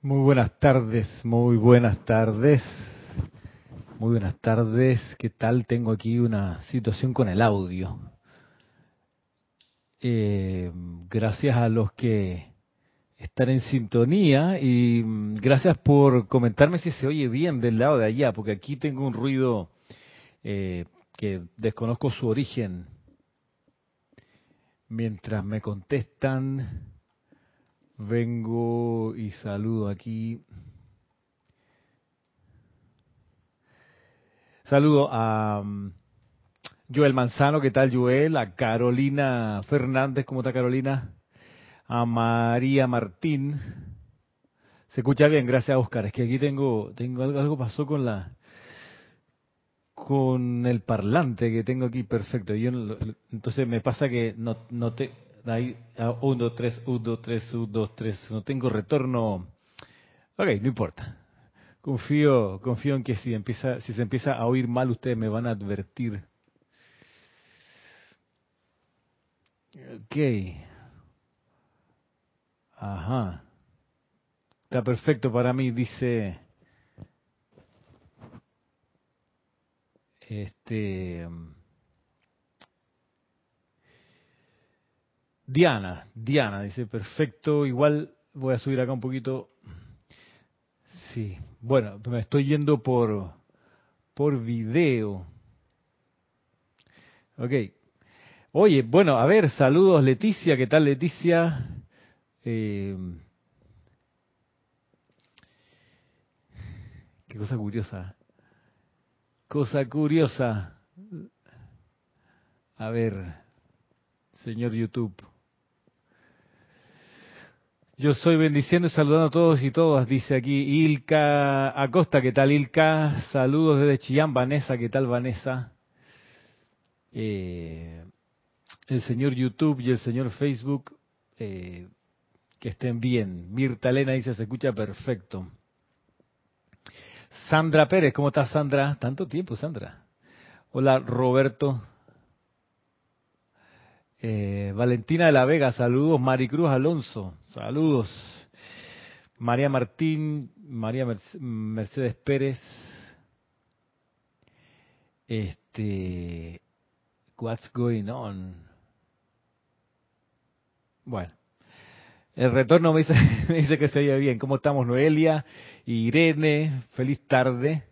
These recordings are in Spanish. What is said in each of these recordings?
Muy buenas tardes, muy buenas tardes. Muy buenas tardes. ¿Qué tal? Tengo aquí una situación con el audio. Eh, gracias a los que están en sintonía y mm, gracias por comentarme si se oye bien del lado de allá, porque aquí tengo un ruido eh, que desconozco su origen. Mientras me contestan, vengo y saludo aquí. Saludo a um, Joel Manzano, ¿qué tal Joel? A Carolina Fernández, ¿cómo está Carolina? A María Martín. Se escucha bien, gracias Oscar. Es que aquí tengo, tengo algo, algo pasó con la, con el parlante que tengo aquí perfecto. Yo entonces me pasa que no, no te ahí 1 2 3 1 2 3 1 2 3 no tengo retorno. Ok, no importa. Confío, confío en que si empieza si se empieza a oír mal ustedes me van a advertir. Ok. Ajá. Está perfecto para mí, dice Este. Diana, Diana dice, perfecto, igual voy a subir acá un poquito. Sí, bueno, me estoy yendo por, por video. Ok. Oye, bueno, a ver, saludos Leticia, ¿qué tal Leticia? Eh, qué cosa curiosa. Cosa curiosa. A ver, señor YouTube. Yo soy bendiciendo y saludando a todos y todas, dice aquí Ilka Acosta, ¿qué tal Ilka? Saludos desde Chillán, Vanessa, ¿qué tal Vanessa? Eh, el señor YouTube y el señor Facebook, eh, que estén bien. Mirta Elena dice, se escucha perfecto. Sandra Pérez, ¿cómo estás Sandra? Tanto tiempo, Sandra. Hola Roberto. Eh, Valentina de la Vega, saludos. Maricruz Alonso, saludos. María Martín, María Mercedes Pérez. Este, what's going on? Bueno, el retorno me dice, me dice que se oye bien. ¿Cómo estamos, Noelia? Irene, feliz tarde.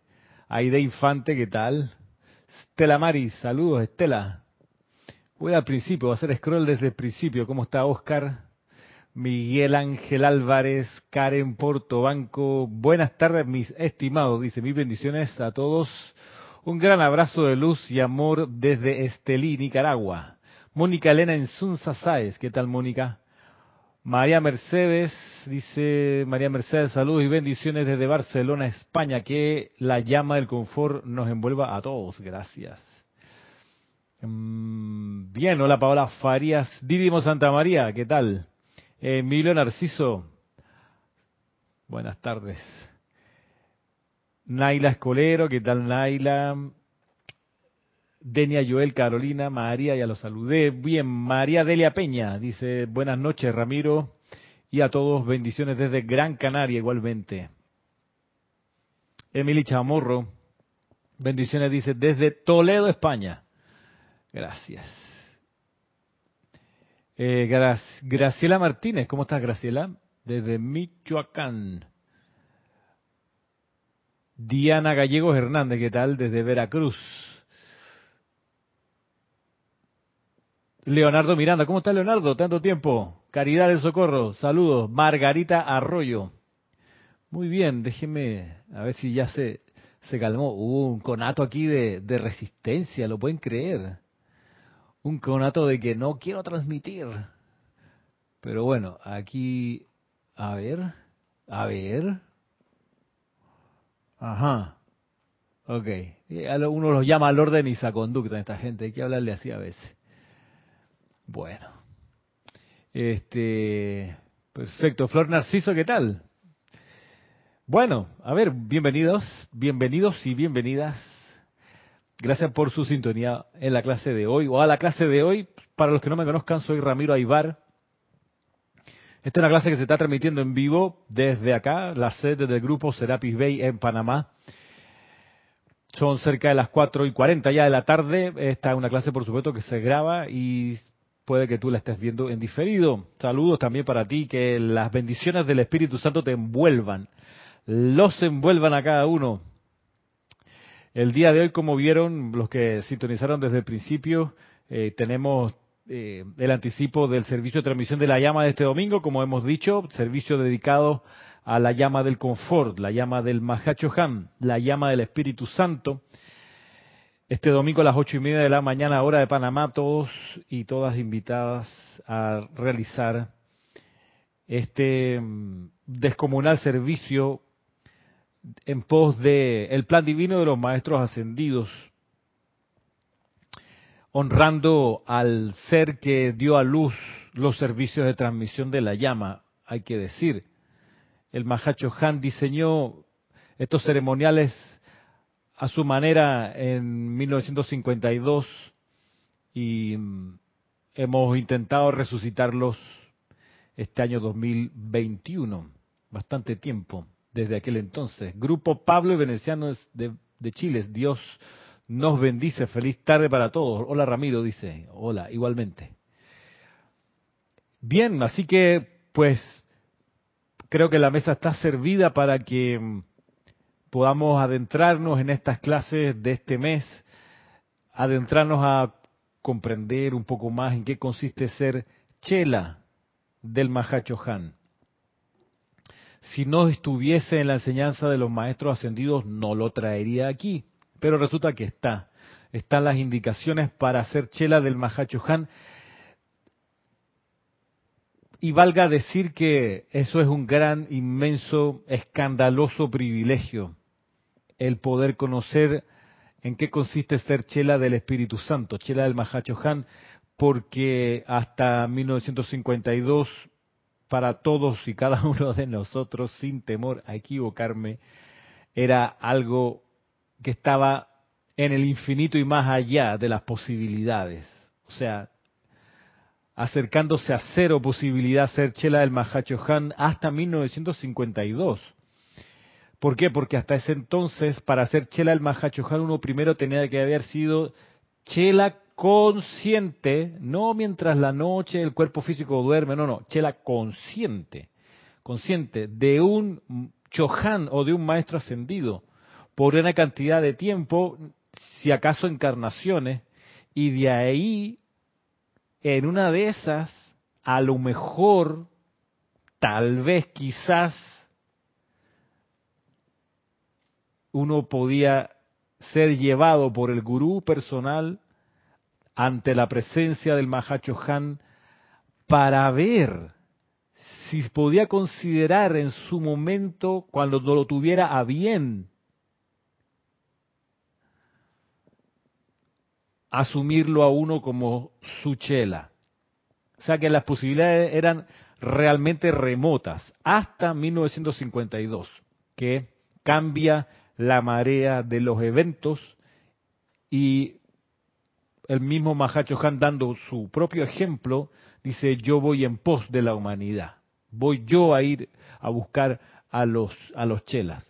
Aide Infante, ¿qué tal? Estela Maris, saludos, Estela. Voy al principio, voy a hacer scroll desde el principio. ¿Cómo está Oscar? Miguel Ángel Álvarez, Karen Portobanco. Buenas tardes, mis estimados. Dice, mis bendiciones a todos. Un gran abrazo de luz y amor desde Estelí, Nicaragua. Mónica Elena en Sunsa Sáez. ¿Qué tal, Mónica? María Mercedes, dice María Mercedes, saludos y bendiciones desde Barcelona, España. Que la llama del confort nos envuelva a todos. Gracias. Mm, bien, hola Paola Farías, Didimo Santa María, ¿qué tal? Emilio Narciso, buenas tardes. Naila Escolero, ¿qué tal Naila? Denia Joel Carolina, María, ya lo saludé. Bien, María Delia Peña dice, buenas noches Ramiro y a todos bendiciones desde Gran Canaria igualmente. Emily Chamorro, bendiciones dice desde Toledo, España. Gracias. Eh, Graciela Martínez, ¿cómo estás Graciela? Desde Michoacán. Diana Gallegos Hernández, ¿qué tal? Desde Veracruz. Leonardo Miranda, ¿cómo está Leonardo? Tanto tiempo. Caridad del Socorro, saludos. Margarita Arroyo. Muy bien, déjeme a ver si ya se, se calmó. Hubo un conato aquí de resistencia, ¿lo pueden creer? Un conato de que no quiero transmitir. Pero bueno, aquí, a ver, a ver. Ajá. Ok. Uno los llama al orden y esa conducta, esta gente. Hay que hablarle así a veces. Bueno. Este, perfecto. Flor Narciso, ¿qué tal? Bueno, a ver, bienvenidos, bienvenidos y bienvenidas. Gracias por su sintonía en la clase de hoy o a la clase de hoy. Para los que no me conozcan, soy Ramiro Aybar, Esta es una clase que se está transmitiendo en vivo desde acá, la sede del grupo Serapis Bay en Panamá. Son cerca de las 4 y 40 ya de la tarde. Esta es una clase, por supuesto, que se graba y puede que tú la estés viendo en diferido. Saludos también para ti, que las bendiciones del Espíritu Santo te envuelvan, los envuelvan a cada uno. El día de hoy, como vieron los que sintonizaron desde el principio, eh, tenemos eh, el anticipo del servicio de transmisión de la llama de este domingo, como hemos dicho, servicio dedicado a la llama del confort, la llama del Mahachohan, la llama del Espíritu Santo. Este domingo a las ocho y media de la mañana, hora de Panamá, todos y todas invitadas a realizar este mm, descomunal servicio en pos de el plan divino de los maestros ascendidos honrando al ser que dio a luz los servicios de transmisión de la llama, hay que decir. El Mahacho Han diseñó estos ceremoniales a su manera en 1952 y mm, hemos intentado resucitarlos este año 2021, bastante tiempo desde aquel entonces. Grupo Pablo y Venecianos de, de Chile, Dios nos bendice. Feliz tarde para todos. Hola Ramiro, dice. Hola, igualmente. Bien, así que pues creo que la mesa está servida para que mm, podamos adentrarnos en estas clases de este mes, adentrarnos a comprender un poco más en qué consiste ser chela del Mahacho Han. Si no estuviese en la enseñanza de los maestros ascendidos, no lo traería aquí. Pero resulta que está. Están las indicaciones para hacer chela del Han. Y valga decir que eso es un gran, inmenso, escandaloso privilegio, el poder conocer en qué consiste ser chela del Espíritu Santo, chela del Han, porque hasta 1952, para todos y cada uno de nosotros, sin temor a equivocarme, era algo que estaba en el infinito y más allá de las posibilidades. O sea, acercándose a cero posibilidad ser chela del Mahacho Han hasta 1952. ¿Por qué? Porque hasta ese entonces, para ser chela del Mahacho Han, uno primero tenía que haber sido chela consciente, no mientras la noche el cuerpo físico duerme, no, no, chela consciente, consciente de un Chohan o de un maestro ascendido por una cantidad de tiempo, si acaso encarnaciones, y de ahí, en una de esas, a lo mejor, tal vez, quizás, uno podía ser llevado por el gurú personal ante la presencia del Mahacho Han para ver si podía considerar en su momento, cuando no lo tuviera a bien, asumirlo a uno como su chela. O sea que las posibilidades eran realmente remotas hasta 1952, que cambia la marea de los eventos y el mismo Mahacho Han dando su propio ejemplo, dice yo voy en pos de la humanidad, voy yo a ir a buscar a los, a los chelas,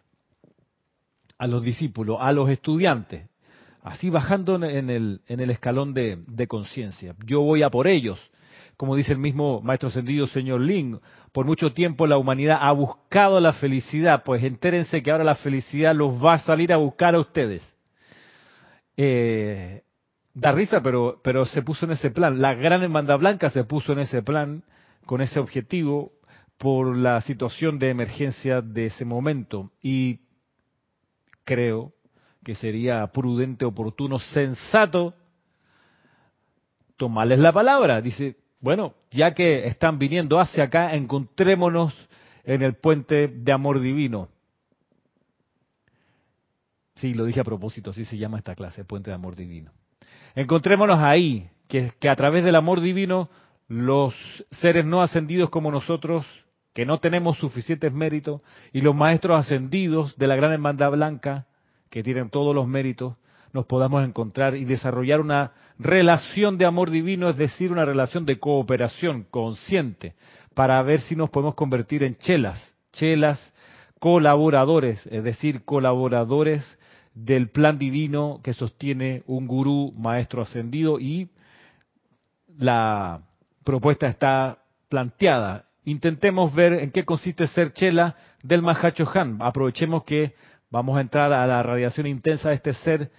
a los discípulos, a los estudiantes, así bajando en el, en el escalón de, conciencia. Yo voy a por ellos, como dice el mismo maestro ascendido señor Ling, por mucho tiempo la humanidad ha buscado la felicidad, pues entérense que ahora la felicidad los va a salir a buscar a ustedes. Eh, da risa, pero, pero se puso en ese plan. La gran hermandad blanca se puso en ese plan, con ese objetivo, por la situación de emergencia de ese momento. Y creo que sería prudente, oportuno, sensato tomarles la palabra. Dice, bueno, ya que están viniendo hacia acá, encontrémonos en el puente de amor divino. Sí, lo dije a propósito, así se llama esta clase, puente de amor divino. Encontrémonos ahí, que, que a través del amor divino los seres no ascendidos como nosotros, que no tenemos suficientes méritos, y los maestros ascendidos de la gran hermandad blanca, que tienen todos los méritos, nos podamos encontrar y desarrollar una relación de amor divino, es decir, una relación de cooperación consciente, para ver si nos podemos convertir en chelas, chelas colaboradores, es decir, colaboradores del plan divino que sostiene un gurú maestro ascendido y la propuesta está planteada. Intentemos ver en qué consiste ser chela del Mahacho Han. Aprovechemos que vamos a entrar a la radiación intensa de este ser,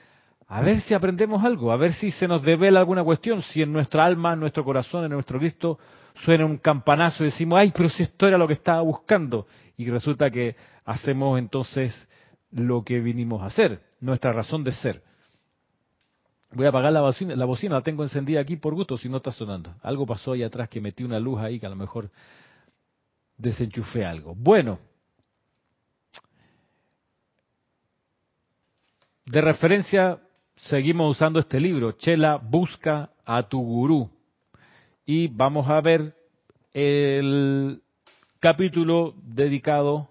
a ver si aprendemos algo, a ver si se nos devela alguna cuestión, si en nuestra alma, en nuestro corazón, en nuestro Cristo suena un campanazo y decimos, ay, pero si esto era lo que estaba buscando. Y resulta que hacemos entonces lo que vinimos a hacer, nuestra razón de ser. Voy a apagar la bocina, la bocina la tengo encendida aquí por gusto si no está sonando. Algo pasó ahí atrás que metí una luz ahí que a lo mejor desenchufé algo. Bueno, de referencia seguimos usando este libro, Chela busca a tu gurú. Y vamos a ver el capítulo dedicado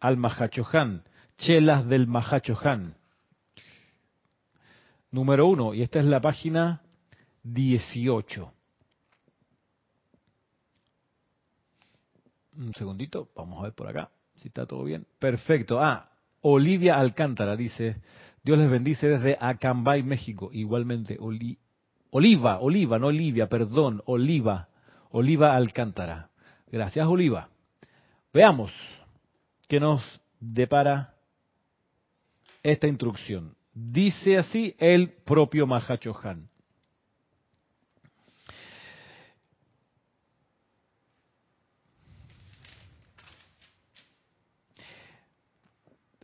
al Mahachohan, Chelas del Mahachohan. Número uno, y esta es la página 18. Un segundito, vamos a ver por acá si está todo bien. Perfecto. Ah, Olivia Alcántara dice, Dios les bendice desde Acambay, México. Igualmente, Oliva, Oliva, no Olivia, perdón, Oliva, Oliva Alcántara. Gracias, Oliva. Veamos qué nos depara esta instrucción. Dice así el propio Mahachohan.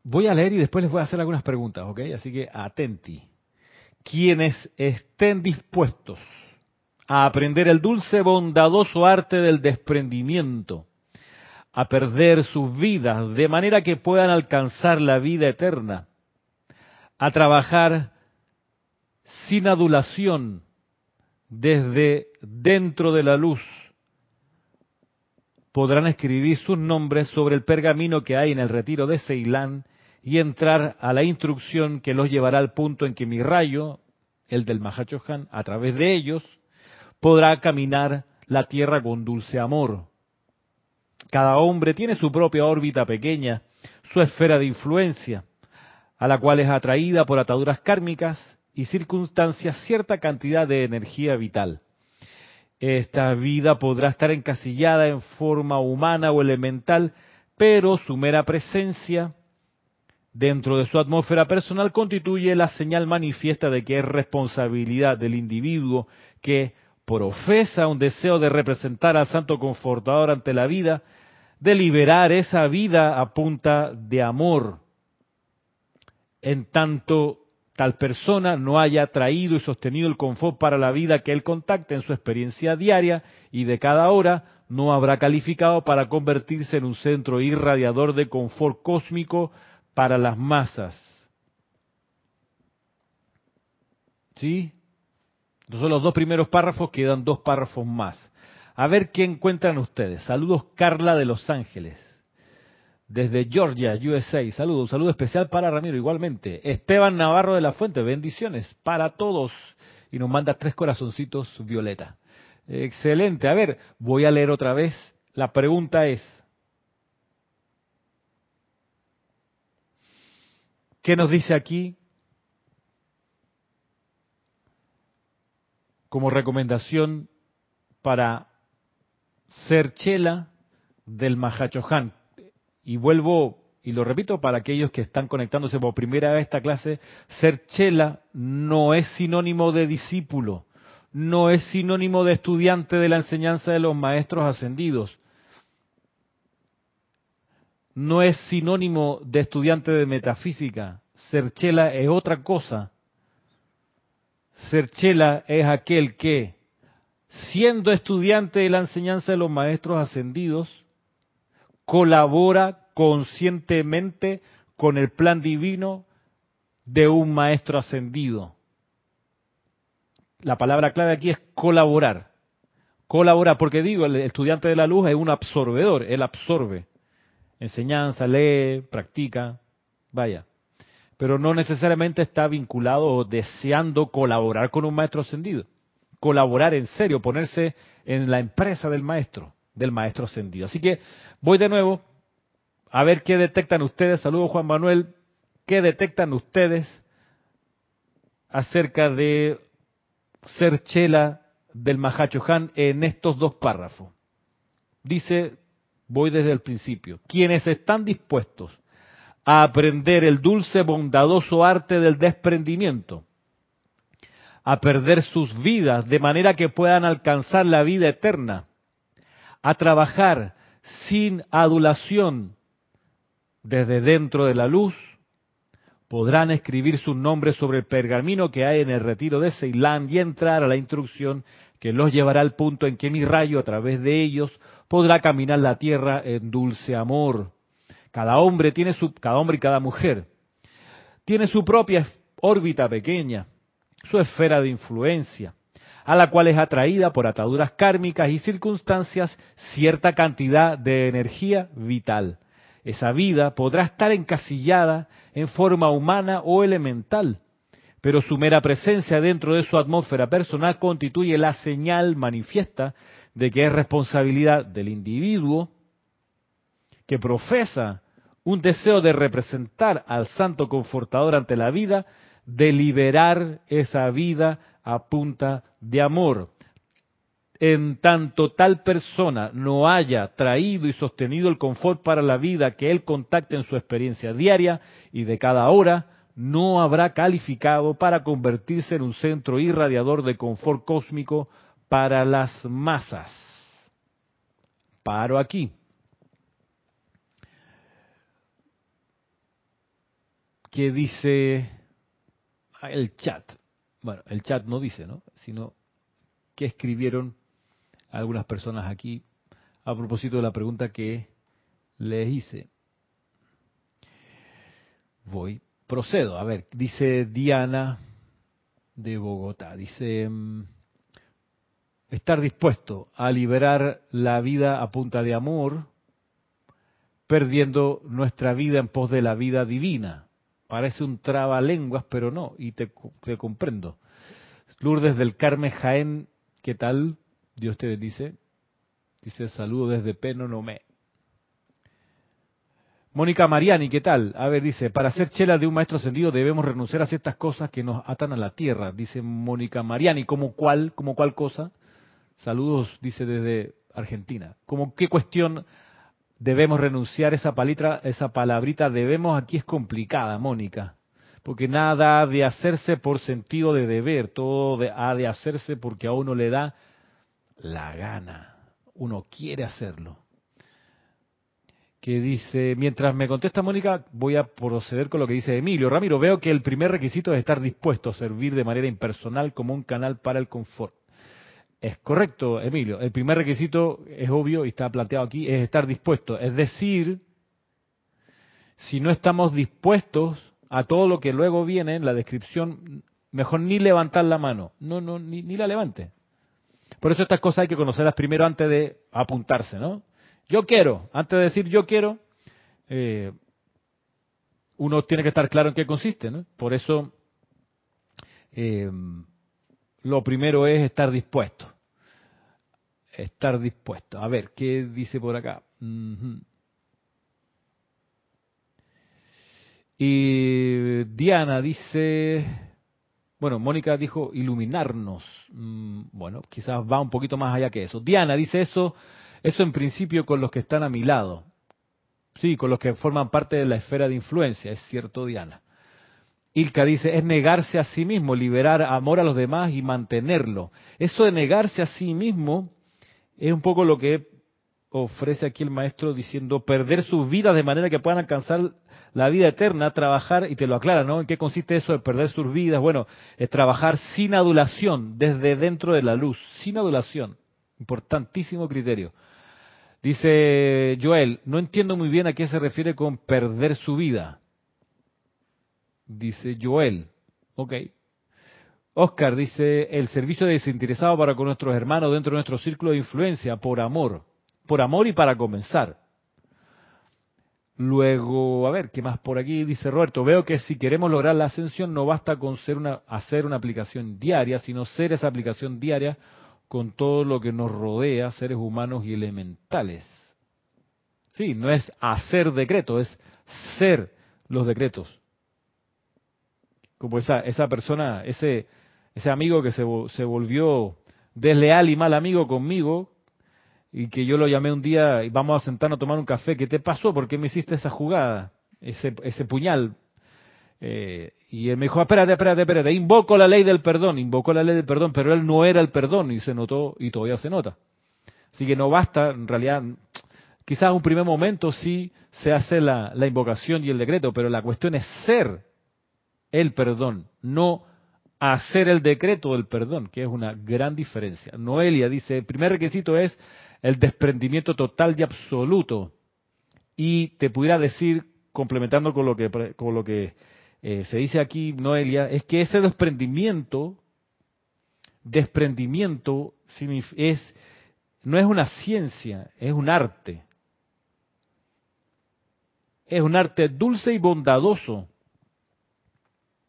Voy a leer y después les voy a hacer algunas preguntas, ¿ok? Así que atenti. Quienes estén dispuestos a aprender el dulce, bondadoso arte del desprendimiento, a perder sus vidas de manera que puedan alcanzar la vida eterna, a trabajar sin adulación desde dentro de la luz, podrán escribir sus nombres sobre el pergamino que hay en el retiro de Ceilán y entrar a la instrucción que los llevará al punto en que mi rayo, el del Mahachohan, a través de ellos, podrá caminar la tierra con dulce amor. Cada hombre tiene su propia órbita pequeña, su esfera de influencia, a la cual es atraída por ataduras kármicas y circunstancias cierta cantidad de energía vital. Esta vida podrá estar encasillada en forma humana o elemental, pero su mera presencia dentro de su atmósfera personal constituye la señal manifiesta de que es responsabilidad del individuo que profesa un deseo de representar al Santo Confortador ante la vida, de liberar esa vida a punta de amor, en tanto tal persona no haya traído y sostenido el confort para la vida que él contacta en su experiencia diaria y de cada hora, no habrá calificado para convertirse en un centro irradiador de confort cósmico para las masas. ¿Sí? son los dos primeros párrafos, quedan dos párrafos más. A ver qué encuentran ustedes. Saludos Carla de Los Ángeles desde Georgia, USA. Saludos, un saludo especial para Ramiro igualmente. Esteban Navarro de la Fuente, bendiciones para todos. Y nos manda tres corazoncitos violeta. Excelente. A ver, voy a leer otra vez. La pregunta es, ¿qué nos dice aquí como recomendación para ser chela del Mahachohan? Y vuelvo y lo repito para aquellos que están conectándose por primera vez a esta clase, ser chela no es sinónimo de discípulo, no es sinónimo de estudiante de la enseñanza de los maestros ascendidos, no es sinónimo de estudiante de metafísica, ser chela es otra cosa. Ser chela es aquel que, siendo estudiante de la enseñanza de los maestros ascendidos, colabora conscientemente con el plan divino de un maestro ascendido. La palabra clave aquí es colaborar. Colaborar, porque digo, el estudiante de la luz es un absorbedor, él absorbe. Enseñanza, lee, practica, vaya. pero no necesariamente está vinculado o deseando colaborar con un maestro ascendido. Colaborar en serio, ponerse en la empresa del maestro, del maestro ascendido. Así que voy de nuevo a ver qué detectan ustedes. Saludos Juan Manuel. ¿Qué detectan ustedes acerca de ser chela del Mahacho Han en estos dos párrafos? Dice, voy desde el principio, quienes están dispuestos a aprender el dulce, bondadoso arte del desprendimiento, a perder sus vidas de manera que puedan alcanzar la vida eterna, a trabajar sin adulación desde dentro de la luz, podrán escribir sus nombres sobre el pergamino que hay en el retiro de Ceilán y entrar a la instrucción que los llevará al punto en que mi rayo a través de ellos podrá caminar la tierra en dulce amor. Cada hombre tiene su, cada hombre y cada mujer tiene su propia órbita pequeña, su esfera de influencia, a la cual es atraída por ataduras kármicas y circunstancias cierta cantidad de energía vital. Esa vida podrá estar encasillada en forma humana o elemental, pero su mera presencia dentro de su atmósfera personal constituye la señal manifiesta de que es responsabilidad del individuo que profesa un deseo de representar al santo confortador ante la vida, de liberar esa vida a punta de amor. En tanto tal persona no haya traído y sostenido el confort para la vida que él contacte en su experiencia diaria y de cada hora, no habrá calificado para convertirse en un centro irradiador de confort cósmico para las masas. Paro aquí. ¿Qué dice el chat? Bueno, el chat no dice, ¿no? Sino que escribieron algunas personas aquí a propósito de la pregunta que les hice. Voy, procedo. A ver, dice Diana de Bogotá. Dice, mm, estar dispuesto a liberar la vida a punta de amor, perdiendo nuestra vida en pos de la vida divina. Parece un trabalenguas, pero no, y te, comprendo. Lourdes del Carmen Jaén, ¿qué tal? Dios te bendice. Dice saludo desde Penonomé. Mónica Mariani, ¿qué tal? A ver, dice, para ser chela de un maestro ascendido debemos renunciar a ciertas cosas que nos atan a la tierra, dice Mónica Mariani. ¿Como cuál? ¿Como cuál cosa? Saludos, dice desde Argentina. ¿Cómo qué cuestión debemos renunciar esa palitra, esa palabrita debemos aquí es complicada, Mónica, porque nada ha de hacerse por sentido de deber, todo ha de hacerse porque a uno le da la gana, uno quiere hacerlo. Que dice, mientras me contesta Mónica, voy a proceder con lo que dice Emilio. Ramiro, veo que el primer requisito es estar dispuesto a servir de manera impersonal como un canal para el confort. Es correcto, Emilio. El primer requisito es obvio y está planteado aquí, es estar dispuesto. Es decir, si no estamos dispuestos a todo lo que luego viene en la descripción, mejor ni levantar la mano. No, no, ni, la levante. Por eso estas cosas hay que conocerlas primero antes de apuntarse, ¿no? Yo quiero, antes de decir yo quiero, eh, uno tiene que estar claro en qué consiste, ¿no? Por eso eh, lo primero es estar dispuesto. Estar dispuesto. A ver, ¿qué dice por acá? Y Diana dice, bueno, Mónica dijo iluminarnos. Mm, bueno, quizás va un poquito más allá que eso. Diana dice eso, eso en principio con los que están a mi lado. Sí, con los que forman parte de la esfera de influencia, es cierto, Diana. Ilka dice, es negarse a sí mismo, liberar amor a los demás y mantenerlo. Eso de negarse a sí mismo es un poco lo que ofrece aquí el maestro diciendo perder sus vidas de manera que puedan alcanzar la vida eterna, trabajar, y te lo aclara, ¿no? ¿En qué consiste eso de perder sus vidas? Bueno, es trabajar sin adulación, desde dentro de la luz, sin adulación. Importantísimo criterio. Dice Joel, no entiendo muy bien a qué se refiere con perder su vida dice Joel. Ok. Oscar dice, el servicio desinteresado para con nuestros hermanos dentro de nuestro círculo de influencia, por amor. Por amor y para comenzar. Luego, a ver, ¿qué más por aquí? Dice Roberto, veo que si queremos lograr la ascensión no basta con ser una, hacer una aplicación diaria, sino ser esa aplicación diaria con todo lo que nos rodea, seres humanos y elementales. Sí, no es hacer decretos, es ser los decretos. Como esa, esa persona, ese, ese amigo que se, se volvió desleal y mal amigo conmigo, y que yo lo llamé un día y vamos a sentarnos a tomar un café, ¿qué te pasó? ¿Por qué me hiciste esa jugada? Ese, ese puñal. Eh, y él me dijo, espérate, espérate, espérate, invoco la ley del perdón, invocó la ley del perdón, pero él no era el perdón y se notó y todavía se nota. Así que no basta, en realidad, quizás en un primer momento sí se hace la, la invocación y el decreto, pero la cuestión es ser el perdón, no hacer el decreto del perdón, que es una gran diferencia. Noelia dice, el primer requisito es el desprendimiento total y absoluto. Y te pudiera decir, complementando con lo que, con lo que eh, se dice aquí, Noelia, es que ese desprendimiento, desprendimiento es, no es una ciencia, es un arte. Es un arte dulce y bondadoso.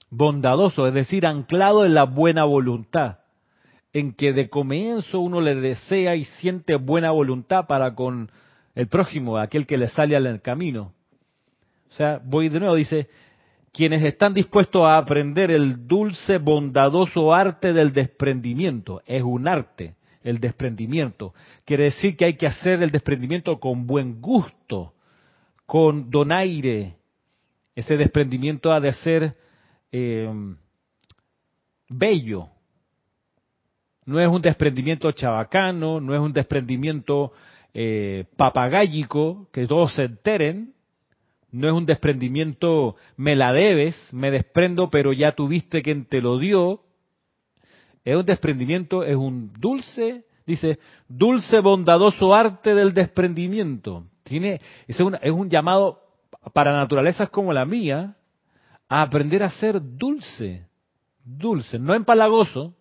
Bondadoso, es decir, anclado en la buena voluntad en que de comienzo uno le desea y siente buena voluntad para con el prójimo, aquel que le sale al camino. O sea, voy de nuevo, dice, quienes están dispuestos a aprender el dulce, bondadoso arte del desprendimiento. Es un arte, el desprendimiento. Quiere decir que hay que hacer el desprendimiento con buen gusto, con donaire. Ese desprendimiento ha de ser eh, bello, no es un desprendimiento chabacano, no es un desprendimiento eh, papagáyico, que todos se enteren, no es un desprendimiento me la debes, me desprendo pero ya tuviste quien te lo dio, es un desprendimiento, es un dulce, dice, dulce bondadoso arte del desprendimiento. Tiene, es, es un llamado para naturalezas como la mía a aprender a ser dulce, dulce, no empalagoso,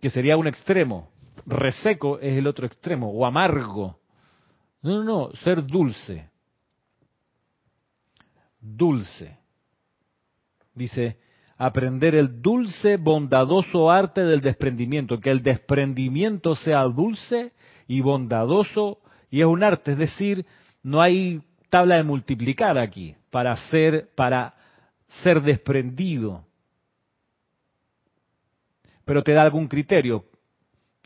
que sería un extremo. Reseco es el otro extremo, o amargo. No, no, no, ser dulce. Dulce. Dice, aprender el dulce, bondadoso arte del desprendimiento, que el desprendimiento sea dulce y bondadoso, y es un arte, es decir, no hay tabla de multiplicar aquí para ser, para ser desprendido pero te da algún criterio.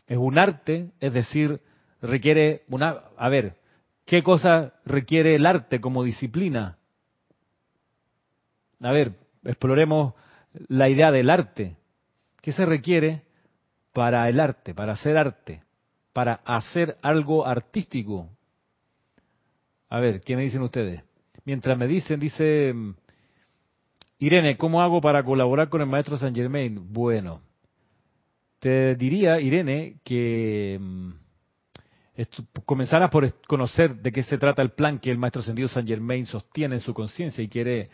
Es un arte, es decir, requiere una... A ver, ¿qué cosa requiere el arte como disciplina? A ver, exploremos la idea del arte. ¿Qué se requiere para el arte, para hacer arte, para hacer algo artístico? A ver, ¿qué me dicen ustedes? Mientras me dicen, dice Irene, ¿cómo hago para colaborar con el maestro Saint Germain? Bueno, te diría, Irene, que mm, comenzaras por conocer de qué se trata el plan que el maestro ascendido Saint Germain sostiene en su conciencia y quiere,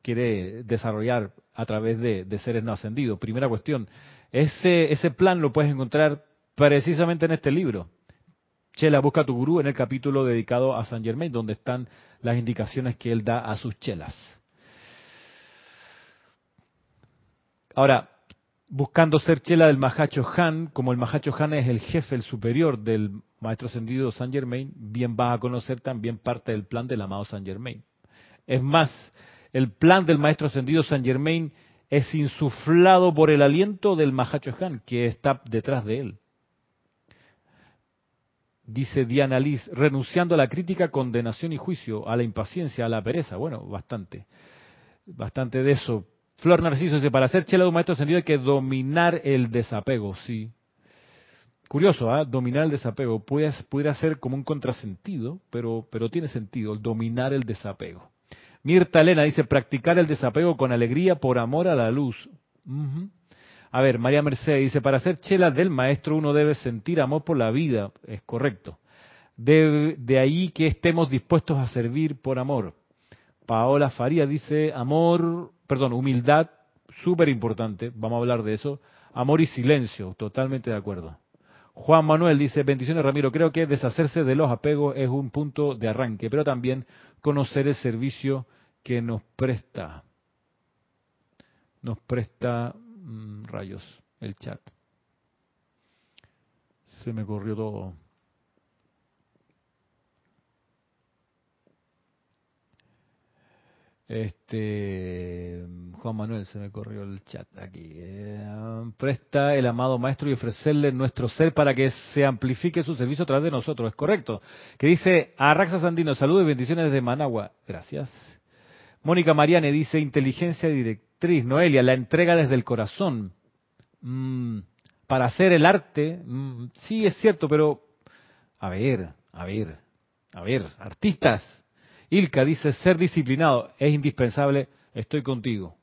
quiere desarrollar a través de, seres no ascendidos. Primera cuestión, ese, ese plan lo puedes encontrar precisamente en este libro. Chela, busca tu gurú en el capítulo dedicado a Saint Germain, donde están las indicaciones que él da a sus chelas. Ahora, buscando ser chela del Mahacho Han, como el Mahacho Han es el jefe, el superior del maestro ascendido Saint Germain, bien vas a conocer también parte del plan del amado Saint Germain. Es más, el plan del maestro ascendido Saint Germain es insuflado por el aliento del Mahacho Han, que está detrás de él. Dice Diana Liz, renunciando a la crítica, condenación y juicio, a la impaciencia, a la pereza. Bueno, bastante. Bastante de eso Flor Narciso dice, para ser chela de un maestro ascendido hay que dominar el desapego, sí. Curioso, ¿ah? Dominar el desapego. Puede, pudiera ser como un contrasentido, pero, pero tiene sentido, dominar el desapego. Mirta Elena dice, practicar el desapego con alegría por amor a la luz. A ver, María Mercedes dice, para ser chela del maestro uno debe sentir amor por la vida. Es correcto. De, de ahí que estemos dispuestos a servir por amor. Paola Faría dice, amor, perdón, humildad, súper importante, vamos a hablar de eso. Amor y silencio, totalmente de acuerdo. Juan Manuel dice, bendiciones Ramiro, creo que deshacerse de los apegos es un punto de arranque, pero también conocer el servicio que nos presta. Nos presta mm, rayos el chat. Se me corrió todo. Este Juan Manuel se me corrió el chat aquí. Eh, presta el amado maestro y ofrecerle nuestro ser para que se amplifique su servicio a través de nosotros. Es correcto. Que dice Arraxa Sandino, saludos y bendiciones desde Managua. Gracias. Mónica Mariane dice inteligencia directriz. Noelia, la entrega desde el corazón. Mm, para hacer el arte, mm, sí es cierto, pero a ver, a ver, a ver, artistas, Ilka dice, ser disciplinado es indispensable, estoy contigo.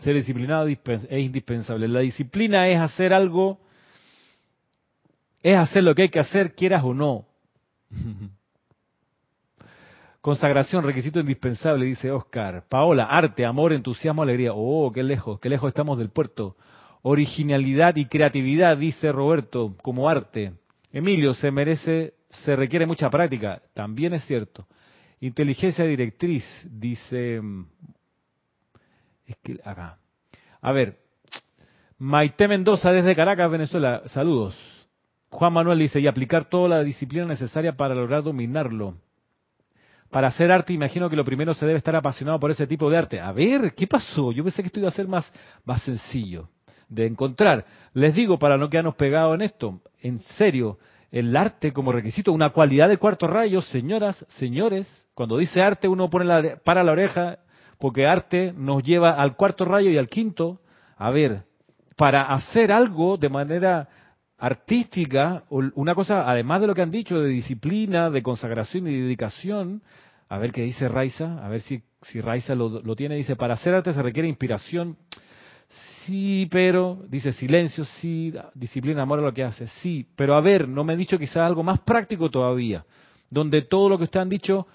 Ser disciplinado es indispensable. La disciplina es hacer algo, es hacer lo que hay que hacer, quieras o no. Consagración, requisito indispensable, dice Oscar. Paola, arte, amor, entusiasmo, alegría. Oh, qué lejos, qué lejos estamos del puerto. Originalidad y creatividad, dice Roberto, como arte. Emilio, se merece, se requiere mucha práctica. También es cierto. Inteligencia directriz, dice... Es que acá. A ver, Maite Mendoza desde Caracas, Venezuela, saludos. Juan Manuel dice, y aplicar toda la disciplina necesaria para lograr dominarlo. Para hacer arte, imagino que lo primero se debe estar apasionado por ese tipo de arte. A ver, ¿qué pasó? Yo pensé que esto iba a ser más, más sencillo de encontrar. Les digo, para no quedarnos pegados en esto, en serio, el arte como requisito, una cualidad de cuarto rayo, señoras, señores, cuando dice arte uno pone la, para la oreja porque arte nos lleva al cuarto rayo y al quinto. A ver, para hacer algo de manera artística, una cosa, además de lo que han dicho, de disciplina, de consagración y dedicación, a ver qué dice Raiza, a ver si, si Raiza lo, tiene, dice, para hacer arte se requiere inspiración. Sí, pero, dice silencio, sí, disciplina, amor a lo que hace, sí, pero a ver, no me he dicho quizá algo más práctico todavía, donde todo lo que ustedes han dicho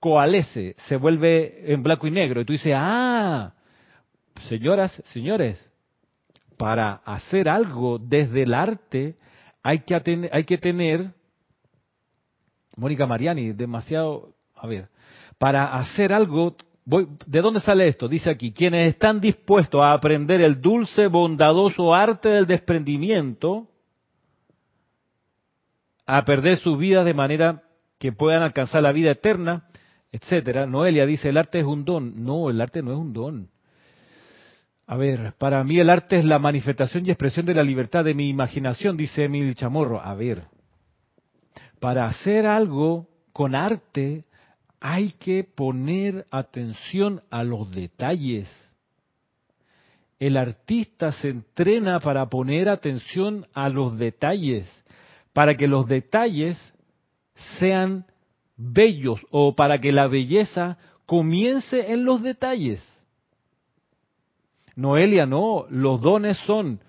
coalesce, se vuelve en blanco y negro. Y tú dices, ah, señoras, señores, para hacer algo desde el arte hay que, hay que tener, Mónica Mariani, demasiado, a ver, para hacer algo, voy, ¿de dónde sale esto? Dice aquí, quienes están dispuestos a aprender el dulce, bondadoso arte del desprendimiento, a perder su vida de manera que puedan alcanzar la vida eterna, etcétera. Noelia dice, el arte es un don. No, el arte no es un don. A ver, para mí el arte es la manifestación y expresión de la libertad de mi imaginación, dice Emil Chamorro. A ver, para hacer algo con arte hay que poner atención a los detalles. El artista se entrena para poner atención a los detalles, para que los detalles sean bellos o para que la belleza comience en los detalles. Noelia, no, los dones son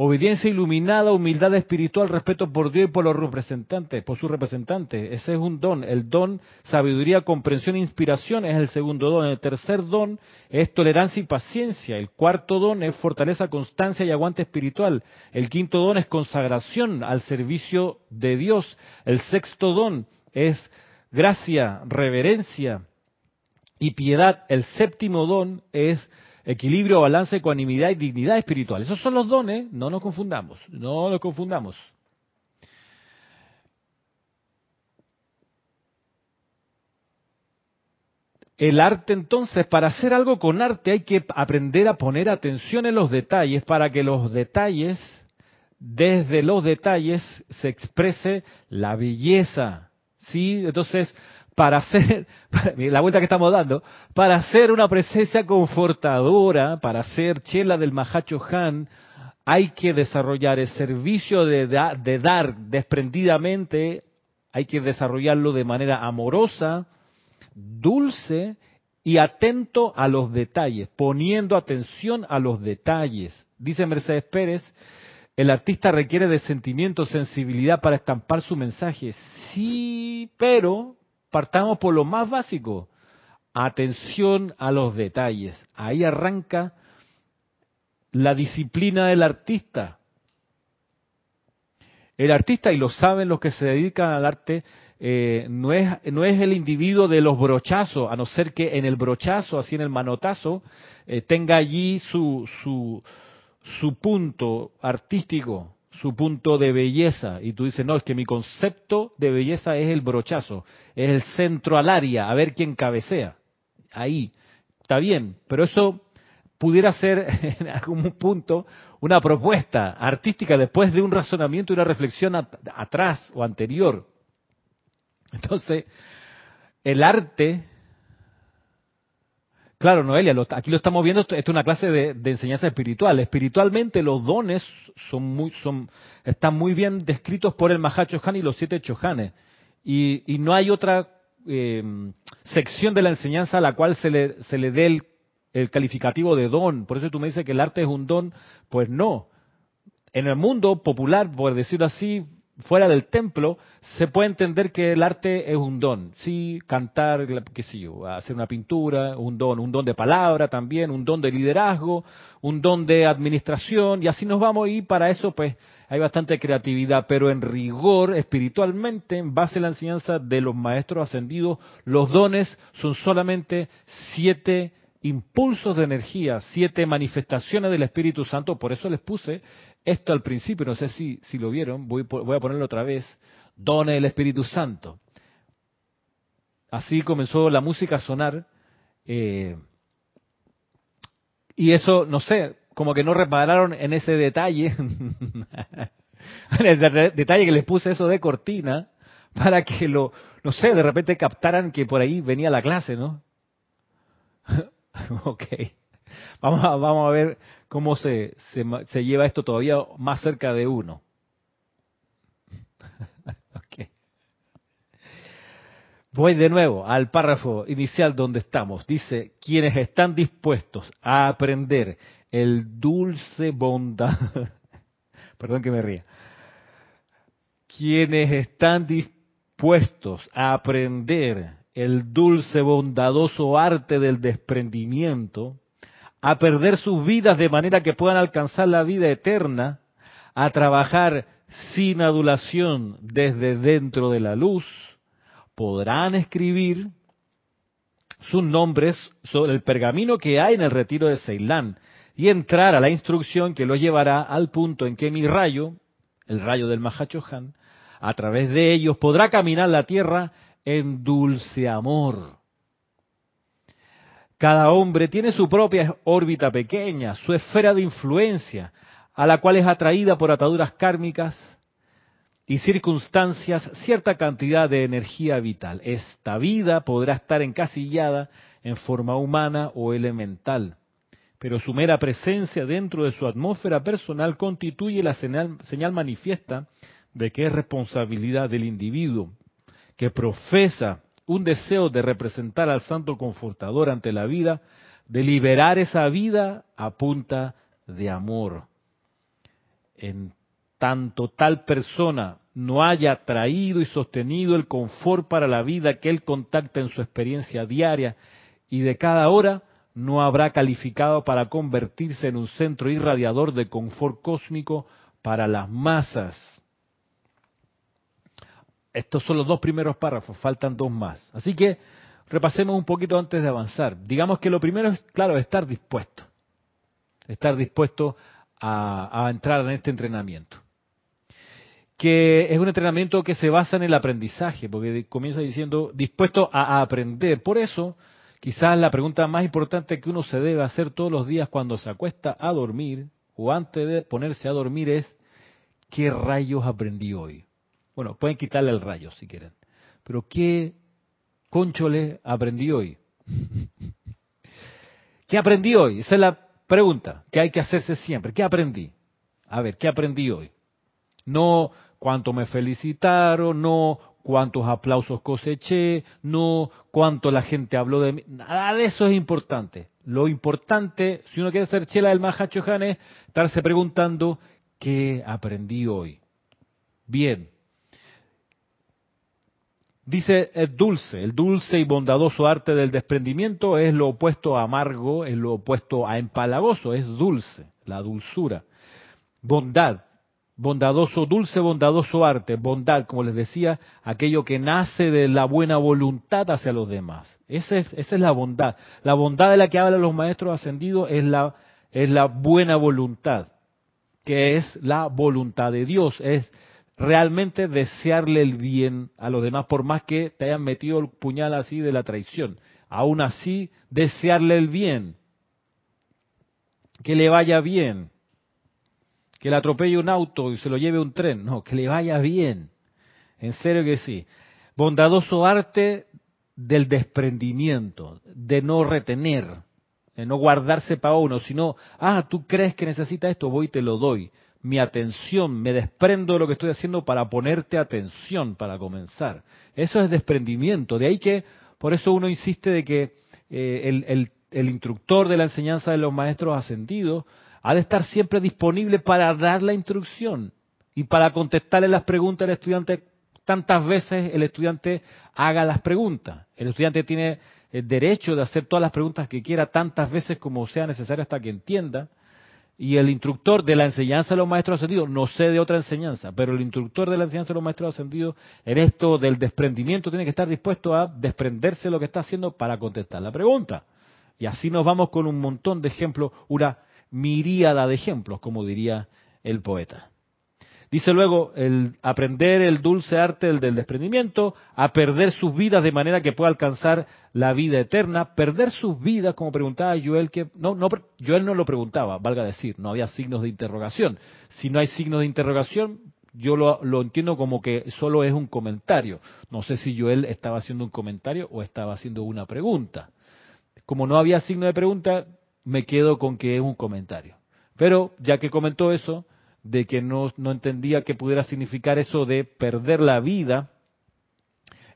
obediencia iluminada, humildad espiritual, respeto por Dios y por los representantes, por sus representantes. Ese es un don. El don, sabiduría, comprensión e inspiración es el segundo don. El tercer don es tolerancia y paciencia. El cuarto don es fortaleza, constancia y aguante espiritual. El quinto don es consagración al servicio de Dios. El sexto don es gracia, reverencia y piedad. El séptimo don es equilibrio, balance, ecuanimidad y dignidad espiritual. Esos son los dones, no nos confundamos, no nos confundamos. El arte entonces, para hacer algo con arte hay que aprender a poner atención en los detalles para que los detalles, desde los detalles, se exprese la belleza, ¿sí? Entonces, para hacer, la vuelta que estamos dando, para hacer una presencia confortadora, para hacer chela del Mahacho Han, hay que desarrollar el servicio de, de dar desprendidamente, hay que desarrollarlo de manera amorosa, dulce y atento a los detalles, poniendo atención a los detalles. Dice Mercedes Pérez, el artista requiere de sentimiento, sensibilidad para estampar su mensaje. Sí, pero partamos por lo más básico. Atención a los detalles. Ahí arranca la disciplina del artista. El artista, y lo saben los que se dedican al arte, eh, no, es, no es el individuo de los brochazos, a no ser que en el brochazo, así en el manotazo, eh, tenga allí su, su, su punto artístico, su punto de belleza. Y tú dices, no, es que mi concepto de belleza es el brochazo, es el centro al área, a ver quién cabecea. Ahí, está bien, pero eso pudiera ser en algún punto una propuesta artística después de un razonamiento y una reflexión atrás o anterior. Entonces, el arte, claro, Noelia, aquí lo estamos viendo, esto es una clase de, enseñanza espiritual. Espiritualmente los dones son muy, están muy bien descritos por el Mahacho Han y los siete Chohanes. Y, y no hay otra eh, sección de la enseñanza a la cual se le, se le dé el, el calificativo de don. Por eso tú me dices que el arte es un don. Pues no. En el mundo popular, por decirlo así, fuera del templo, se puede entender que el arte es un don. Sí, cantar, qué sé yo, hacer una pintura, un don, un don de palabra también, un don de liderazgo, un don de administración, y así nos vamos, y para eso pues hay bastante creatividad, pero en rigor, espiritualmente, en base a la enseñanza de los maestros ascendidos, los dones son solamente siete impulsos de energía, siete manifestaciones del Espíritu Santo, por eso les puse esto al principio, no sé si, si lo vieron, voy, a ponerlo otra vez, dones del Espíritu Santo. Así comenzó la música a sonar, eh, y eso, no sé, como que no repararon en ese detalle, en el detalle que les puse eso de cortina, para que lo, no sé, de repente captaran que por ahí venía la clase, ¿no? ok. Vamos a, vamos a ver cómo se, se, lleva esto todavía más cerca de uno. Voy de nuevo al párrafo inicial donde estamos. Dice, quienes están dispuestos a aprender el dulce bondad, perdón que me ría, quienes están dispuestos a aprender el dulce, bondadoso arte del desprendimiento, a perder sus vidas de manera que puedan alcanzar la vida eterna, a trabajar sin adulación desde dentro de la luz, podrán escribir sus nombres sobre el pergamino que hay en el retiro de Ceilán y entrar a la instrucción que los llevará al punto en que mi rayo, el rayo del Mahachohan, a través de ellos podrá caminar la tierra en dulce amor. Cada hombre tiene su propia órbita pequeña, su esfera de influencia, a la cual es atraída por ataduras kármicas y circunstancias cierta cantidad de energía vital. Esta vida podrá estar encasillada en forma humana o elemental, pero su mera presencia dentro de su atmósfera personal constituye la señal, manifiesta de que es responsabilidad del individuo que profesa un deseo de representar al Santo Confortador ante la vida, de liberar esa vida a punta de amor. En tanto tal persona no haya traído y sostenido el confort para la vida que él contacta en su experiencia diaria y de cada hora, no habrá calificado para convertirse en un centro irradiador de confort cósmico para las masas. Estos son los dos primeros párrafos, faltan dos más. Así que repasemos un poquito antes de avanzar. Digamos que lo primero es, claro, estar dispuesto. Estar dispuesto a, entrar en este entrenamiento. Que es un entrenamiento que se basa en el aprendizaje, porque comienza diciendo dispuesto a, a aprender. Por eso, quizás la pregunta más importante que uno se debe hacer todos los días cuando se acuesta a dormir o antes de ponerse a dormir es, ¿qué rayos aprendí hoy? Bueno, pueden quitarle el rayo si quieren. Pero ¿qué conchole aprendí hoy? ¿Qué aprendí hoy? Esa es la pregunta que hay que hacerse siempre. ¿Qué aprendí? A ver, ¿qué aprendí hoy? No cuánto me felicitaron, no cuántos aplausos coseché, no cuánto la gente habló de mí. Nada de eso es importante. Lo importante, si uno quiere ser chela del Mahacho es estarse preguntando, ¿qué aprendí hoy? Bien, Dice el dulce, el dulce y bondadoso arte del desprendimiento es lo opuesto a amargo, es lo opuesto a empalagoso, es dulce, la dulzura. Bondad, bondadoso, dulce, bondadoso arte, bondad, como les decía, aquello que nace de la buena voluntad hacia los demás. Esa es, esa es la bondad. La bondad de la que hablan los maestros ascendidos es la, es la buena voluntad, que es la voluntad de Dios, es realmente desearle el bien a los demás, por más que te hayan metido el puñal así de la traición. Aún así, desearle el bien, que le vaya bien que le atropelle un auto y se lo lleve un tren, no, que le vaya bien. En serio que sí. Bondadoso arte del desprendimiento, de no retener, de no guardarse para uno, sino, ah, tú crees que necesitas esto, voy y te lo doy. Mi atención, me desprendo de lo que estoy haciendo para ponerte atención para comenzar. Eso es desprendimiento. De ahí que, por eso uno insiste de que eh, el, el, instructor de la enseñanza de los maestros ascendidos ha de estar siempre disponible para dar la instrucción y para contestarle las preguntas al estudiante tantas veces el estudiante haga las preguntas. El estudiante tiene el derecho de hacer todas las preguntas que quiera tantas veces como sea necesario hasta que entienda. Y el instructor de la enseñanza de los maestros ascendidos, no sé de otra enseñanza, pero el instructor de la enseñanza de los maestros ascendidos, en esto del desprendimiento, tiene que estar dispuesto a desprenderse de lo que está haciendo para contestar la pregunta. Y así nos vamos con un montón de ejemplos, una miríada de ejemplos, como diría el poeta. Dice luego, el aprender el dulce arte del, desprendimiento, a perder sus vidas de manera que pueda alcanzar la vida eterna. Perder sus vidas, como preguntaba Joel, que no, no, Joel no lo preguntaba, valga decir, no había signos de interrogación. Si no hay signos de interrogación, yo lo, lo entiendo como que solo es un comentario. No sé si Joel estaba haciendo un comentario o estaba haciendo una pregunta. Como no había signo de pregunta, me quedo con que es un comentario. Pero ya que comentó eso, de que no, no entendía que pudiera significar eso de perder la vida,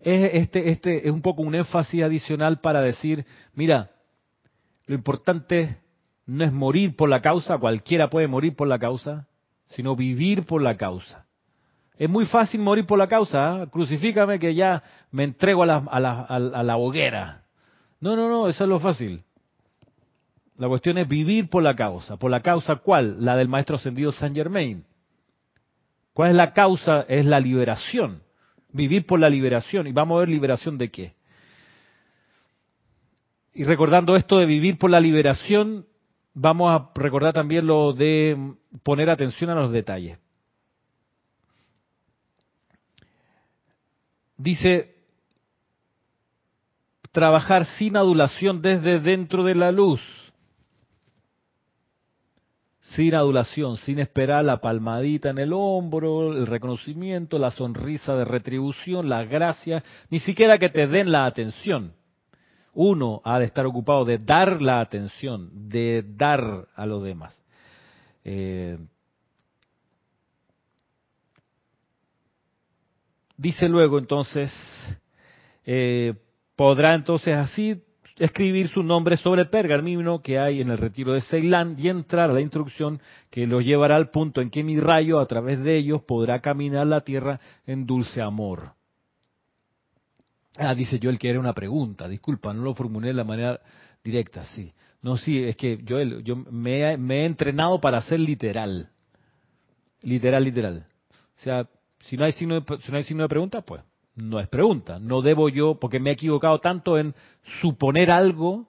es, este, este es un poco un énfasis adicional para decir, mira, lo importante no es morir por la causa, cualquiera puede morir por la causa, sino vivir por la causa. Es muy fácil morir por la causa, ¿eh? crucifícame que ya me entrego a la, a, la, a la hoguera. No, no, no, eso es lo fácil. La cuestión es vivir por la causa. ¿Por la causa cuál? La del maestro ascendido Saint Germain. ¿Cuál es la causa? Es la liberación. Vivir por la liberación. ¿Y vamos a ver liberación de qué? Y recordando esto de vivir por la liberación, vamos a recordar también lo de poner atención a los detalles. Dice, trabajar sin adulación desde dentro de la luz sin adulación, sin esperar la palmadita en el hombro, el reconocimiento, la sonrisa de retribución, la gracia, ni siquiera que te den la atención. Uno ha de estar ocupado de dar la atención, de dar a los demás. Eh, dice luego entonces, eh, podrá entonces así escribir su nombre sobre el pergamino que hay en el retiro de Ceilán y entrar a la instrucción que lo llevará al punto en que mi rayo a través de ellos podrá caminar la tierra en dulce amor. Ah, dice yo el que era una pregunta, disculpa, no lo formulé de la manera directa, sí. No, sí, es que yo, yo me, me he entrenado para ser literal. Literal, literal. O sea, si no hay signo de, si no hay signo de pregunta, pues no es pregunta. No debo yo, porque me he equivocado tanto en suponer algo,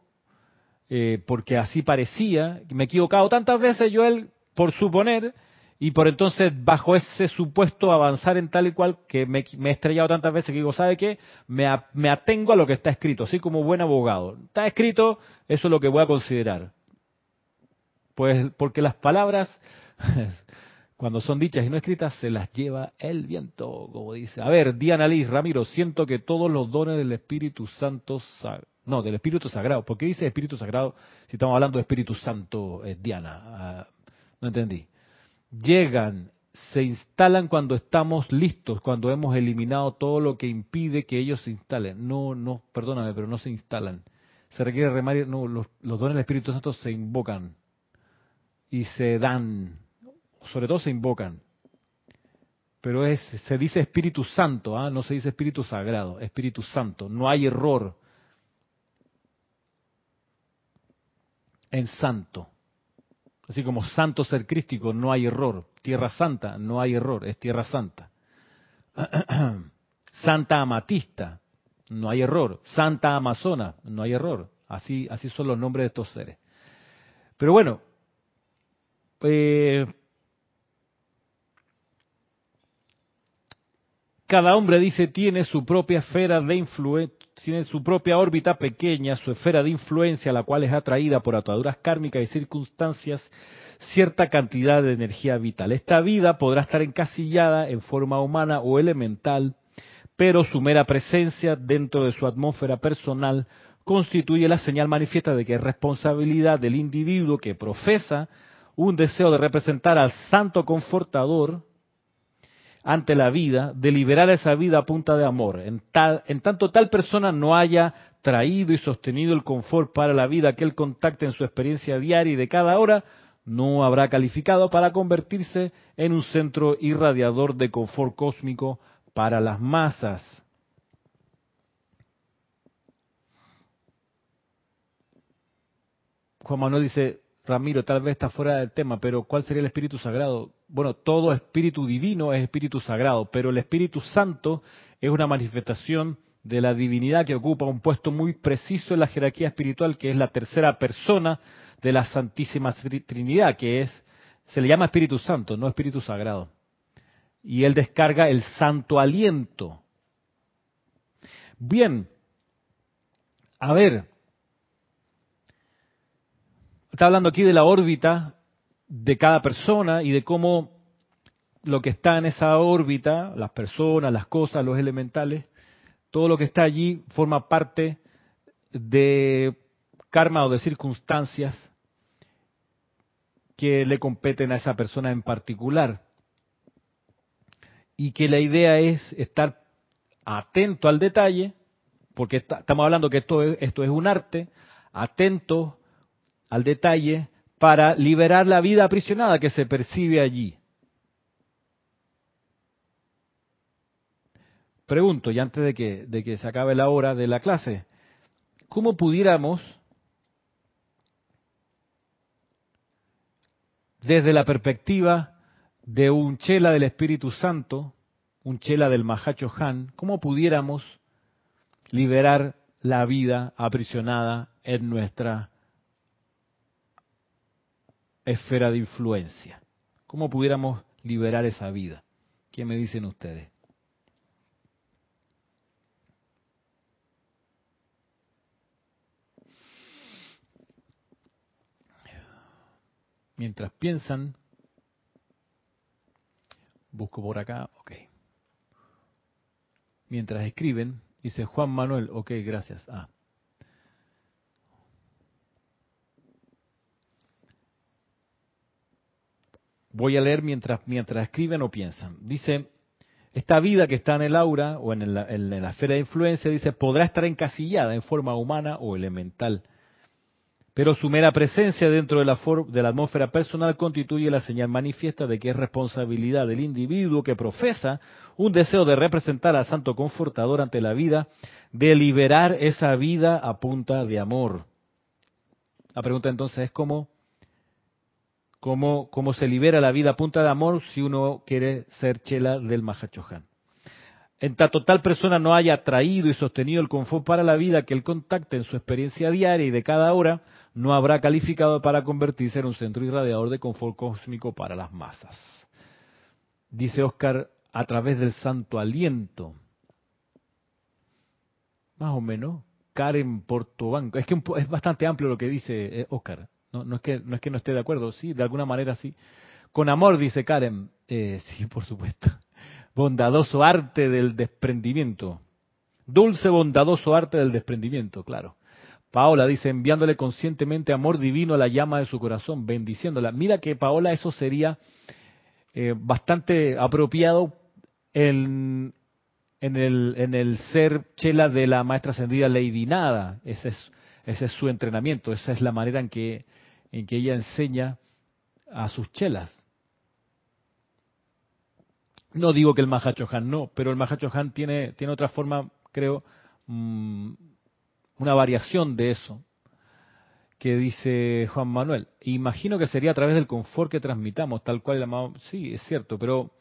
eh, porque así parecía, me he equivocado tantas veces yo él por suponer, y por entonces bajo ese supuesto avanzar en tal y cual que me, he estrellado tantas veces que digo, ¿sabe qué? Me, me atengo a lo que está escrito, así como buen abogado. Está escrito, eso es lo que voy a considerar. Pues porque las palabras cuando son dichas y no escritas, se las lleva el viento, como dice. A ver, Diana Liz, Ramiro, siento que todos los dones del Espíritu Santo, no, del Espíritu Sagrado, ¿por qué dice Espíritu Sagrado si estamos hablando de Espíritu Santo, eh, Diana? Ah, no entendí. Llegan, se instalan cuando estamos listos, cuando hemos eliminado todo lo que impide que ellos se instalen. No, no, perdóname, pero no se instalan. Se requiere remar, no, los, los dones del Espíritu Santo se invocan y se dan sobre todo se invocan. Pero es, se dice Espíritu Santo, ¿ah? no se dice Espíritu Sagrado, Espíritu Santo. No hay error en santo. Así como santo ser crístico, no hay error. Tierra Santa, no hay error, es Tierra Santa. Santa Amatista, no hay error. Santa Amazona, no hay error. Así, así son los nombres de estos seres. Pero bueno, eh, cada hombre dice tiene su propia esfera de influencia, tiene su propia órbita pequeña, su esfera de influencia, la cual es atraída por ataduras kármicas y circunstancias cierta cantidad de energía vital. Esta vida podrá estar encasillada en forma humana o elemental, pero su mera presencia dentro de su atmósfera personal constituye la señal manifiesta de que es responsabilidad del individuo que profesa un deseo de representar al santo confortador ante la vida, de liberar esa vida a punta de amor. En, tal, en tanto tal persona no haya traído y sostenido el confort para la vida que él contacte en su experiencia diaria y de cada hora, no habrá calificado para convertirse en un centro irradiador de confort cósmico para las masas. Juan Manuel dice, Ramiro, tal vez está fuera del tema, pero ¿cuál sería el Espíritu Sagrado? Bueno, todo espíritu divino es espíritu sagrado, pero el Espíritu Santo es una manifestación de la divinidad que ocupa un puesto muy preciso en la jerarquía espiritual, que es la tercera persona de la Santísima Trinidad, que es, se le llama Espíritu Santo, no Espíritu Sagrado. Y él descarga el santo aliento. Bien, a ver, está hablando aquí de la órbita de cada persona y de cómo lo que está en esa órbita, las personas, las cosas, los elementales, todo lo que está allí forma parte de karma o de circunstancias que le competen a esa persona en particular. Y que la idea es estar atento al detalle, porque estamos hablando que esto es, esto es un arte, atento al detalle para liberar la vida aprisionada que se percibe allí. Pregunto, y antes de que, de que se acabe la hora de la clase, ¿cómo pudiéramos, desde la perspectiva de un chela del Espíritu Santo, un chela del Mahacho Han, cómo pudiéramos liberar la vida aprisionada en nuestra esfera de influencia. ¿Cómo pudiéramos liberar esa vida? ¿Qué me dicen ustedes? Mientras piensan, busco por acá, ok. Mientras escriben, dice Juan Manuel, ok, gracias. Ah, Voy a leer mientras, mientras escriben o piensan. Dice, esta vida que está en el aura o en, la, esfera de influencia, dice, podrá estar encasillada en forma humana o elemental. Pero su mera presencia dentro de la, de la, atmósfera personal constituye la señal manifiesta de que es responsabilidad del individuo que profesa un deseo de representar al Santo Confortador ante la vida, de liberar esa vida a punta de amor. La pregunta entonces es cómo cómo, se libera la vida a punta de amor si uno quiere ser chela del Mahachohan. En tanto tal persona no haya traído y sostenido el confort para la vida que él contacte en su experiencia diaria y de cada hora, no habrá calificado para convertirse en un centro irradiador de confort cósmico para las masas. Dice Oscar, a través del santo aliento. Más o menos. Karen Portobanco. Es que es bastante amplio lo que dice Oscar. No, no, es que, no es que no esté de acuerdo, sí, de alguna manera sí. Con amor, dice Karen. Eh, sí, por supuesto. Bondadoso arte del desprendimiento. Dulce, bondadoso arte del desprendimiento, claro. Paola dice, enviándole conscientemente amor divino a la llama de su corazón, bendiciéndola. Mira que Paola eso sería eh, bastante apropiado en, en, el, en el ser chela de la maestra ascendida Lady Nada. Ese es, ese es su entrenamiento, esa es la manera en que en que ella enseña a sus chelas. No digo que el Mahachohan no, pero el Mahachohan tiene, tiene otra forma, creo, mm, una variación de eso, que dice Juan Manuel, imagino que sería a través del confort que transmitamos, tal cual el amado. Sí, es cierto, pero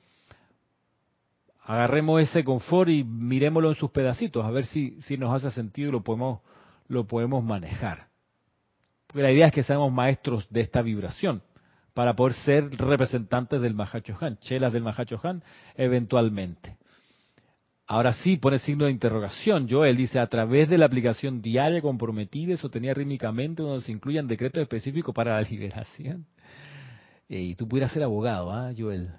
agarremos ese confort y miremoslo en sus pedacitos, a ver si, si nos hace sentido y lo podemos, lo podemos manejar. La idea es que seamos maestros de esta vibración para poder ser representantes del Mahacho Han, chelas del Mahacho Han, eventualmente. Ahora sí, pone signo de interrogación. Joel dice, a través de la aplicación diaria comprometida y sostenida rítmicamente, donde se incluyan decretos específicos para la liberación. Y tú pudieras ser abogado, ¿ah, Joel?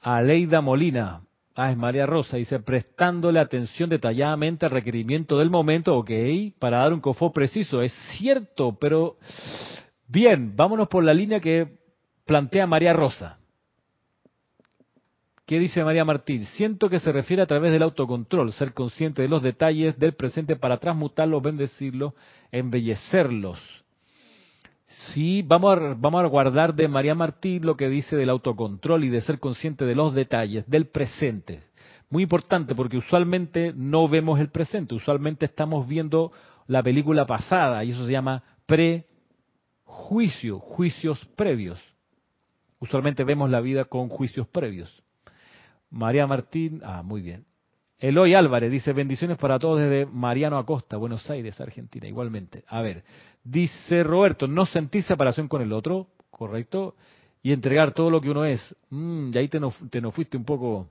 Aleida Molina, Ah, es María Rosa, dice, prestándole atención detalladamente al requerimiento del momento, ok, para dar un confort preciso. Es cierto, pero bien, vámonos por la línea que plantea María Rosa. ¿Qué dice María Martín? Siento que se refiere a través del autocontrol, ser consciente de los detalles del presente para transmutarlos, bendecirlos, embellecerlos. Sí, vamos a, vamos a guardar de María Martín lo que dice del autocontrol y de ser consciente de los detalles, del presente. Muy importante porque usualmente no vemos el presente, usualmente estamos viendo la película pasada y eso se llama prejuicio, juicios previos. Usualmente vemos la vida con juicios previos. María Martín, ah, muy bien. Eloy Álvarez dice bendiciones para todos desde Mariano Acosta, Buenos Aires, Argentina, igualmente. A ver, dice Roberto, no sentir separación con el otro, correcto, y entregar todo lo que uno es. Mm, y ahí te nos, te fuiste un poco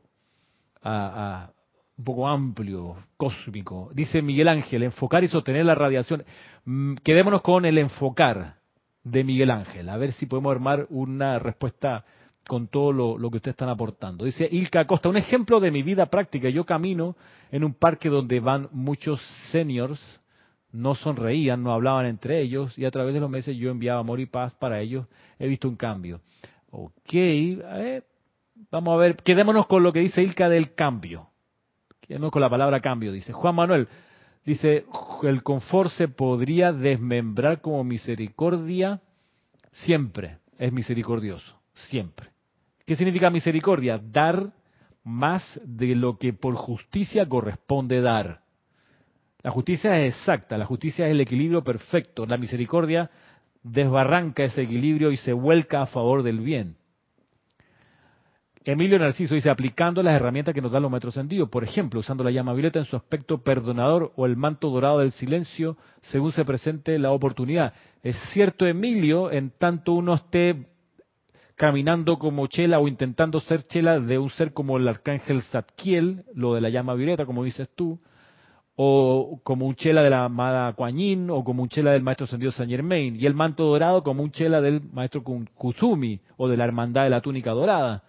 a, un poco amplio, cósmico. Dice Miguel Ángel, enfocar y sostener la radiación. Mm, quedémonos con el enfocar de Miguel Ángel, a ver si podemos armar una respuesta con todo lo, que ustedes están aportando. Dice Ilka Costa, un ejemplo de mi vida práctica. Yo camino en un parque donde van muchos seniors, no sonreían, no hablaban entre ellos, y a través de los meses yo enviaba amor y paz para ellos. He visto un cambio. Ok, eh, vamos a ver, quedémonos con lo que dice Ilka del cambio. Quedémonos con la palabra cambio, dice. Juan Manuel, dice, el confort se podría desmembrar como misericordia, siempre es misericordioso, siempre. ¿Qué significa misericordia? Dar más de lo que por justicia corresponde dar. La justicia es exacta, la justicia es el equilibrio perfecto. La misericordia desbarranca ese equilibrio y se vuelca a favor del bien. Emilio Narciso dice, aplicando las herramientas que nos dan los maestros sentidos, por ejemplo, usando la llama violeta en su aspecto perdonador o el manto dorado del silencio, según se presente la oportunidad. Es cierto, Emilio, en tanto uno esté caminando como chela o intentando ser chela de un ser como el arcángel Zadkiel, lo de la llama violeta, como dices tú, o como un chela de la amada Kuan o como un chela del maestro ascendido Saint Germain, y el manto dorado como un chela del maestro Kusumi, o de la hermandad de la túnica dorada.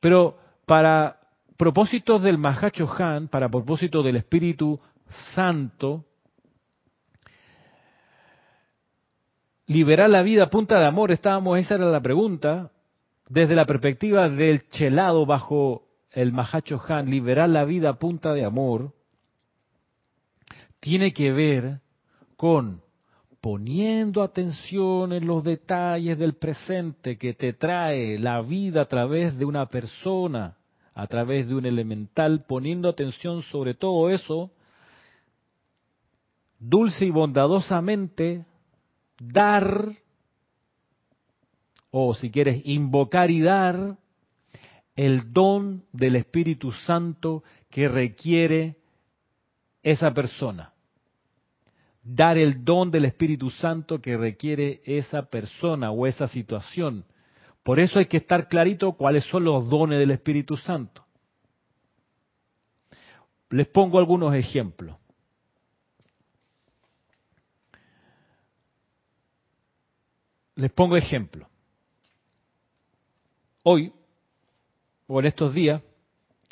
Pero para propósitos del Mahacho Han, para propósito del Espíritu Santo, liberar la vida a punta de amor, estábamos, esa era la pregunta, desde la perspectiva del chelado bajo el Mahacho Han, liberar la vida a punta de amor, tiene que ver con poniendo atención en los detalles del presente que te trae la vida a través de una persona, a través de un elemental, poniendo atención sobre todo eso, dulce y bondadosamente dar, o si quieres, invocar y dar el don del Espíritu Santo que requiere esa persona. Dar el don del Espíritu Santo que requiere esa persona o esa situación. Por eso hay que estar clarito cuáles son los dones del Espíritu Santo. Les pongo algunos ejemplos. Les pongo ejemplo. Hoy, o en estos días,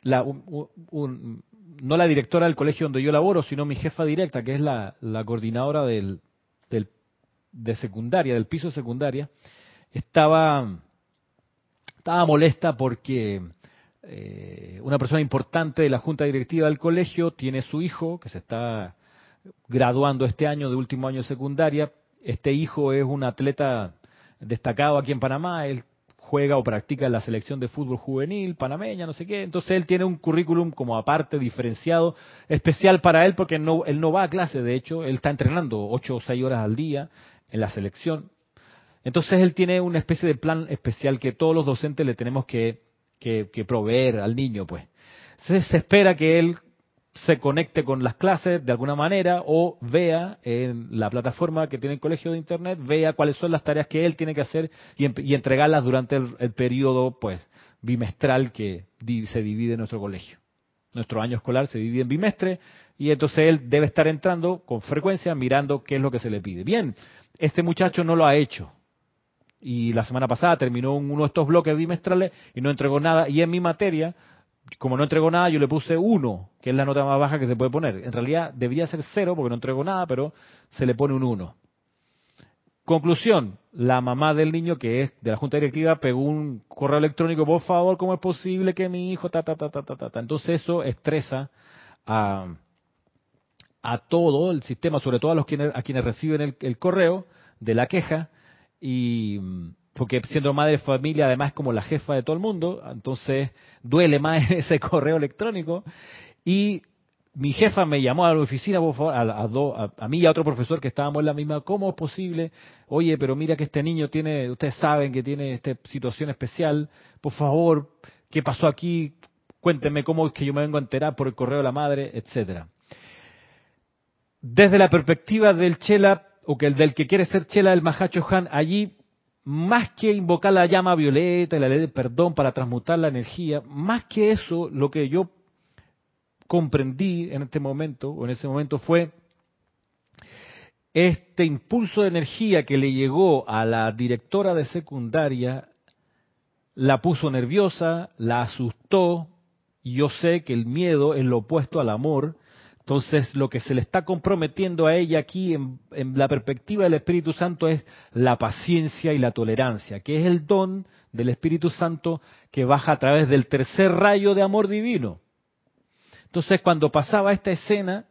no la directora del colegio donde yo laboro, sino mi jefa directa, que es la, coordinadora del, de secundaria, del piso secundaria, estaba, estaba molesta porque eh, una persona importante de la junta directiva del colegio tiene su hijo, que se está graduando este año de último año de secundaria, este hijo es un atleta destacado aquí en Panamá, él juega o practica en la selección de fútbol juvenil panameña, no sé qué, entonces él tiene un currículum como aparte, diferenciado, especial para él porque no, él no va a clase, de hecho, él está entrenando ocho o seis horas al día, en la selección. Entonces él tiene una especie de plan especial que todos los docentes le tenemos que, que, que proveer al niño, pues. Se espera que él se conecte con las clases de alguna manera o vea en la plataforma que tiene el colegio de internet, vea cuáles son las tareas que él tiene que hacer y, entregarlas durante el, periodo pues bimestral que se divide en nuestro colegio. Nuestro año escolar se divide en bimestre y entonces él debe estar entrando con frecuencia mirando qué es lo que se le pide. Bien, este muchacho no lo ha hecho. Y la semana pasada terminó uno de estos bloques bimestrales y no entregó nada. Y en mi materia como no entregó nada, yo le puse uno, que es la nota más baja que se puede poner. En realidad debía ser cero porque no entregó nada, pero se le pone un uno. Conclusión, la mamá del niño, que es de la junta directiva, pegó un correo electrónico, por favor, ¿cómo es posible que mi hijo, ta, ta, ta, ta, ta, ta? Entonces eso estresa a, a todo el sistema, sobre todo a, los quienes, a quienes reciben el correo de la queja, y porque siendo madre de familia además es como la jefa de todo el mundo, entonces duele más ese correo electrónico. Y mi jefa me llamó a la oficina, por favor, a, a, mí y a otro profesor que estábamos en la misma, ¿cómo es posible? Oye, pero mira que este niño tiene, ustedes saben que tiene esta situación especial, por favor, ¿qué pasó aquí? Cuéntenme cómo es que yo me vengo a enterar por el correo de la madre, etcétera. Desde la perspectiva del Chela, o que el del que quiere ser Chela, el Mahacho Han, allí más que invocar la llama violeta y la ley de perdón para transmutar la energía, más que eso, lo que yo comprendí en este momento, o en ese momento, fue este impulso de energía que le llegó a la directora de secundaria, la puso nerviosa, la asustó, y yo sé que el miedo es lo opuesto al amor, entonces, lo que se le está comprometiendo a ella aquí en, la perspectiva del Espíritu Santo es la paciencia y la tolerancia, que es el don del Espíritu Santo que baja a través del tercer rayo de amor divino. Entonces, cuando pasaba esta escena,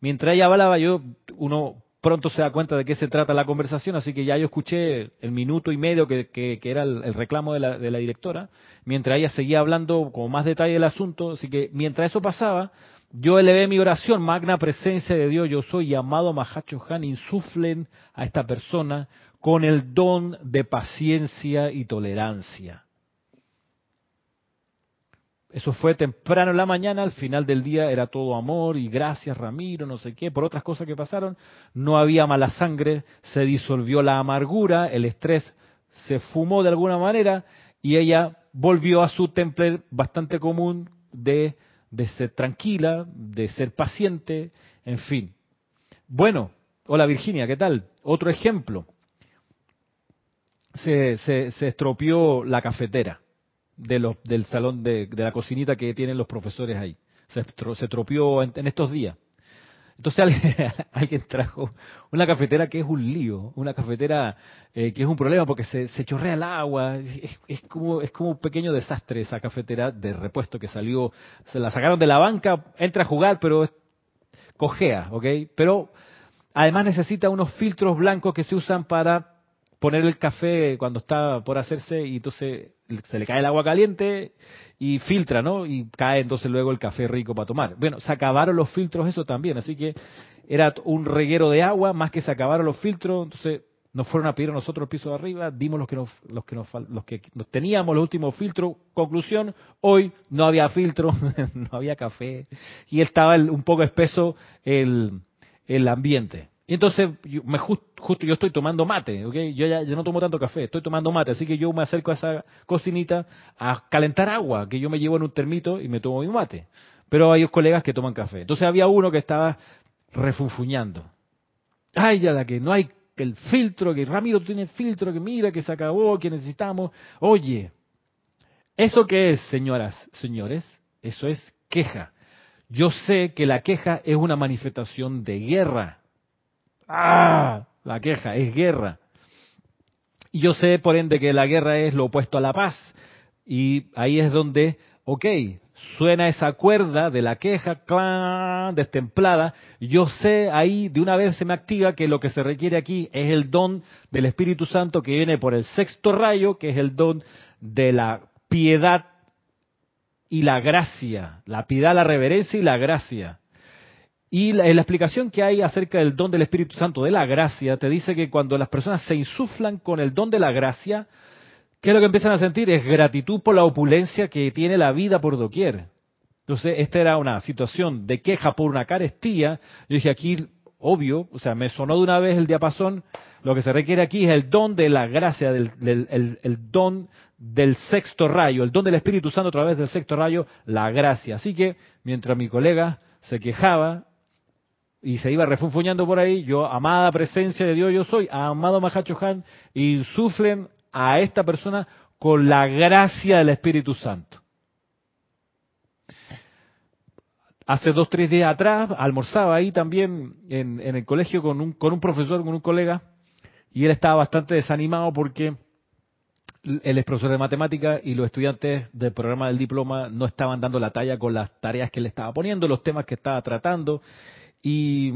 mientras ella hablaba, yo, uno pronto se da cuenta de qué se trata la conversación, así que ya yo escuché el minuto y medio que, era el, reclamo de la, de la, directora, mientras ella seguía hablando con más detalle del asunto, así que mientras eso pasaba, yo elevé mi oración, magna presencia de Dios, yo soy llamado Mahacho Han, insuflen a esta persona con el don de paciencia y tolerancia. Eso fue temprano en la mañana, al final del día era todo amor y gracias Ramiro, no sé qué, por otras cosas que pasaron, no había mala sangre, se disolvió la amargura, el estrés se fumó de alguna manera y ella volvió a su temple bastante común de de ser tranquila, de ser paciente, en fin. Bueno, hola Virginia, ¿qué tal? Otro ejemplo. Se, se, estropeó la cafetera de los, del salón de, de, la cocinita que tienen los profesores ahí. Se, se estropeó en estos días. Entonces alguien, trajo una cafetera que es un lío, una cafetera eh, que es un problema porque se, chorrea el agua, es, como, es como un pequeño desastre esa cafetera de repuesto que salió, se la sacaron de la banca, entra a jugar, pero cojea, ¿ok? Pero además necesita unos filtros blancos que se usan para poner el café cuando está por hacerse y entonces se le cae el agua caliente y filtra, ¿no? Y cae entonces luego el café rico para tomar. Bueno, se acabaron los filtros eso también, así que era un reguero de agua, más que se acabaron los filtros, entonces nos fueron a pedir a nosotros el piso de arriba, dimos los que nos, los que nos, los que teníamos los últimos filtros. Conclusión, hoy no había filtro, no había café y estaba un poco espeso el, el ambiente. Y entonces, yo, me justo yo estoy tomando mate, ¿ok? Yo ya, no tomo tanto café, estoy tomando mate, así que yo me acerco a esa cocinita a calentar agua, que yo me llevo en un termito y me tomo mi mate. Pero hay colegas que toman café. Entonces había uno que estaba refunfuñando. Ay, ya da que no hay el filtro, que Ramiro tiene filtro, que mira, que se acabó, que necesitamos. Oye, ¿eso qué es, señoras, señores? Eso es queja. Yo sé que la queja es una manifestación de guerra ¡Ah! La queja es guerra. Y yo sé, por ende, que la guerra es lo opuesto a la paz. Y ahí es donde, ok, suena esa cuerda de la queja, clan, destemplada. Yo sé, ahí de una vez se me activa que lo que se requiere aquí es el don del Espíritu Santo que viene por el sexto rayo, que es el don de la piedad y la gracia. La piedad, la reverencia y la gracia. Y la, explicación que hay acerca del don del Espíritu Santo, de la gracia, te dice que cuando las personas se insuflan con el don de la gracia, ¿qué es lo que empiezan a sentir? Es gratitud por la opulencia que tiene la vida por doquier. Entonces, esta era una situación de queja por una carestía. Yo dije, aquí, obvio, o sea, me sonó de una vez el diapasón, lo que se requiere aquí es el don de la gracia, del, del el, el don del sexto rayo, el don del Espíritu Santo a través del sexto rayo, la gracia. Así que, mientras mi colega se quejaba, y se iba refunfuñando por ahí, yo, amada presencia de Dios, yo soy, amado Mahacho Han, insuflen a esta persona con la gracia del Espíritu Santo. Hace dos, tres días atrás almorzaba ahí también en, el colegio con un, con un profesor, con un colega, y él estaba bastante desanimado porque él es profesor de matemática y los estudiantes del programa del diploma no estaban dando la talla con las tareas que él estaba poniendo, los temas que estaba tratando, y,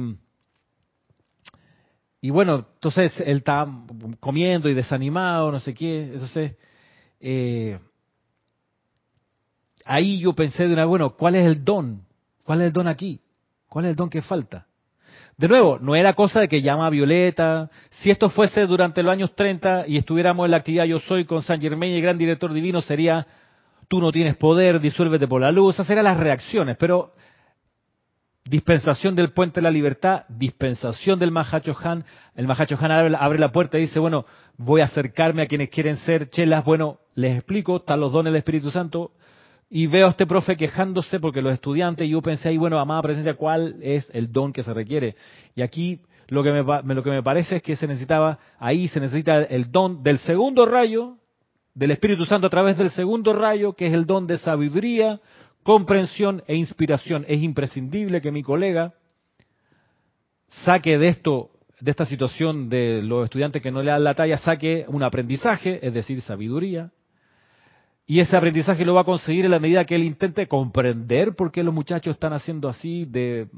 y bueno, entonces él estaba comiendo y desanimado, no sé qué. Entonces, eh, ahí yo pensé de una, bueno, ¿cuál es el don? ¿Cuál es el don aquí? ¿Cuál es el don que falta? De nuevo, no era cosa de que llama a Violeta. Si esto fuese durante los años 30 y estuviéramos en la actividad Yo Soy con San Germain y el gran director divino, sería tú no tienes poder, disuélvete por la luz. Esas eran las reacciones. Pero dispensación del puente de la libertad, dispensación del Mahacho Han. El Mahacho Han abre, la puerta y dice, bueno, voy a acercarme a quienes quieren ser chelas. Bueno, les explico, están los dones del Espíritu Santo. Y veo a este profe quejándose porque los estudiantes, y yo pensé ahí, bueno, amada presencia, ¿cuál es el don que se requiere? Y aquí lo que me, lo que me parece es que se necesitaba, ahí se necesita el don del segundo rayo, del Espíritu Santo a través del segundo rayo, que es el don de sabiduría, comprensión e inspiración. Es imprescindible que mi colega saque de esto, de esta situación de los estudiantes que no le dan la talla, saque un aprendizaje, es decir, sabiduría. Y ese aprendizaje lo va a conseguir en la medida que él intente comprender por qué los muchachos están haciendo así, de,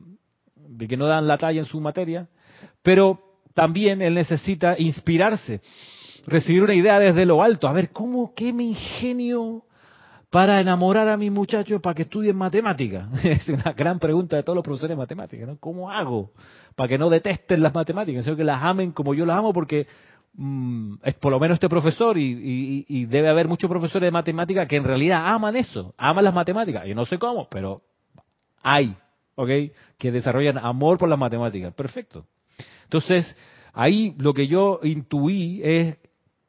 de que no dan la talla en su materia. Pero también él necesita inspirarse, recibir una idea desde lo alto, a ver cómo, qué me ingenio para enamorar a mis muchachos para que estudien matemáticas? Es una gran pregunta de todos los profesores de matemáticas, ¿no? ¿Cómo hago para que no detesten las matemáticas, sino que las amen como yo las amo? Porque mm, es por lo menos este profesor y, y, debe haber muchos profesores de matemáticas que en realidad aman eso, aman las matemáticas. Yo no sé cómo, pero hay, ¿ok? Que desarrollan amor por las matemáticas. Perfecto. Entonces, ahí lo que yo intuí es,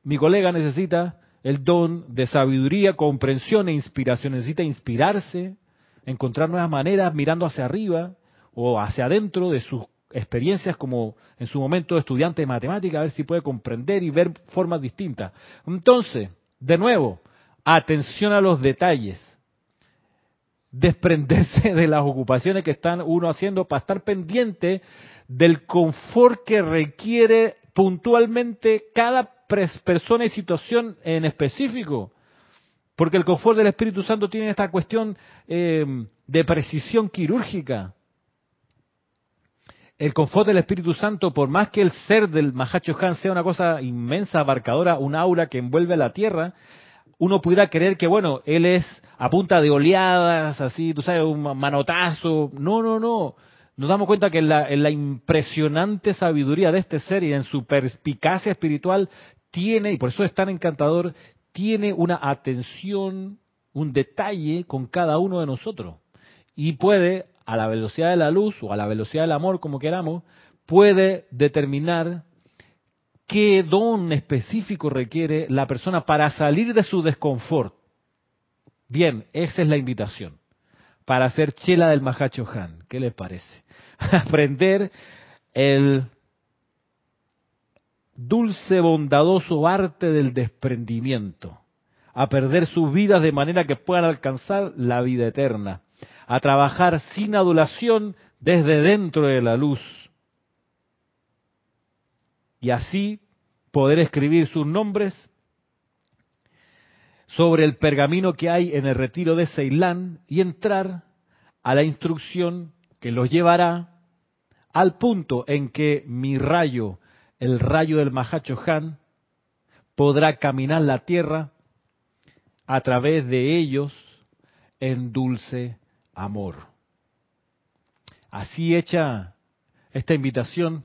mi colega necesita el don de sabiduría, comprensión e inspiración. Necesita inspirarse, encontrar nuevas maneras mirando hacia arriba o hacia adentro de sus experiencias como en su momento estudiante de matemática, a ver si puede comprender y ver formas distintas. Entonces, de nuevo, atención a los detalles. Desprenderse de las ocupaciones que están uno haciendo para estar pendiente del confort que requiere puntualmente cada persona y situación en específico. Porque el confort del Espíritu Santo tiene esta cuestión eh, de precisión quirúrgica. El confort del Espíritu Santo, por más que el ser del Mahacho Han sea una cosa inmensa, abarcadora, un aura que envuelve a la tierra, uno pudiera creer que, bueno, él es a punta de oleadas, así, tú sabes, un manotazo. No, no, no. Nos damos cuenta que en la, en la impresionante sabiduría de este ser y en su perspicacia espiritual tiene, y por eso es tan encantador, tiene una atención, un detalle con cada uno de nosotros. Y puede, a la velocidad de la luz o a la velocidad del amor, como queramos, puede determinar qué don específico requiere la persona para salir de su desconfort. Bien, esa es la invitación. Para hacer chela del Mahacho Han. ¿Qué les parece? Aprender el dulce, bondadoso arte del desprendimiento, a perder sus vidas de manera que puedan alcanzar la vida eterna, a trabajar sin adulación desde dentro de la luz y así poder escribir sus nombres sobre el pergamino que hay en el retiro de Ceilán y entrar a la instrucción que los llevará al punto en que mi rayo el rayo del Mahacho Han podrá caminar la tierra a través de ellos en dulce amor. así hecha esta invitación,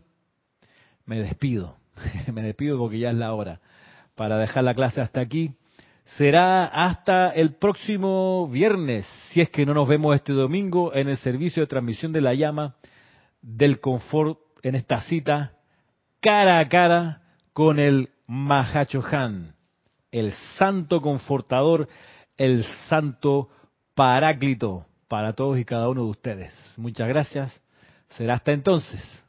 me despido. me despido porque ya es la hora para dejar la clase hasta aquí. Será hasta el próximo viernes, si es que no nos vemos este domingo en el servicio de transmisión de la llama del confort en esta cita cara a cara con el Mahachohan, el santo confortador, el santo paráclito para todos y cada uno de ustedes. Muchas gracias. Será hasta entonces.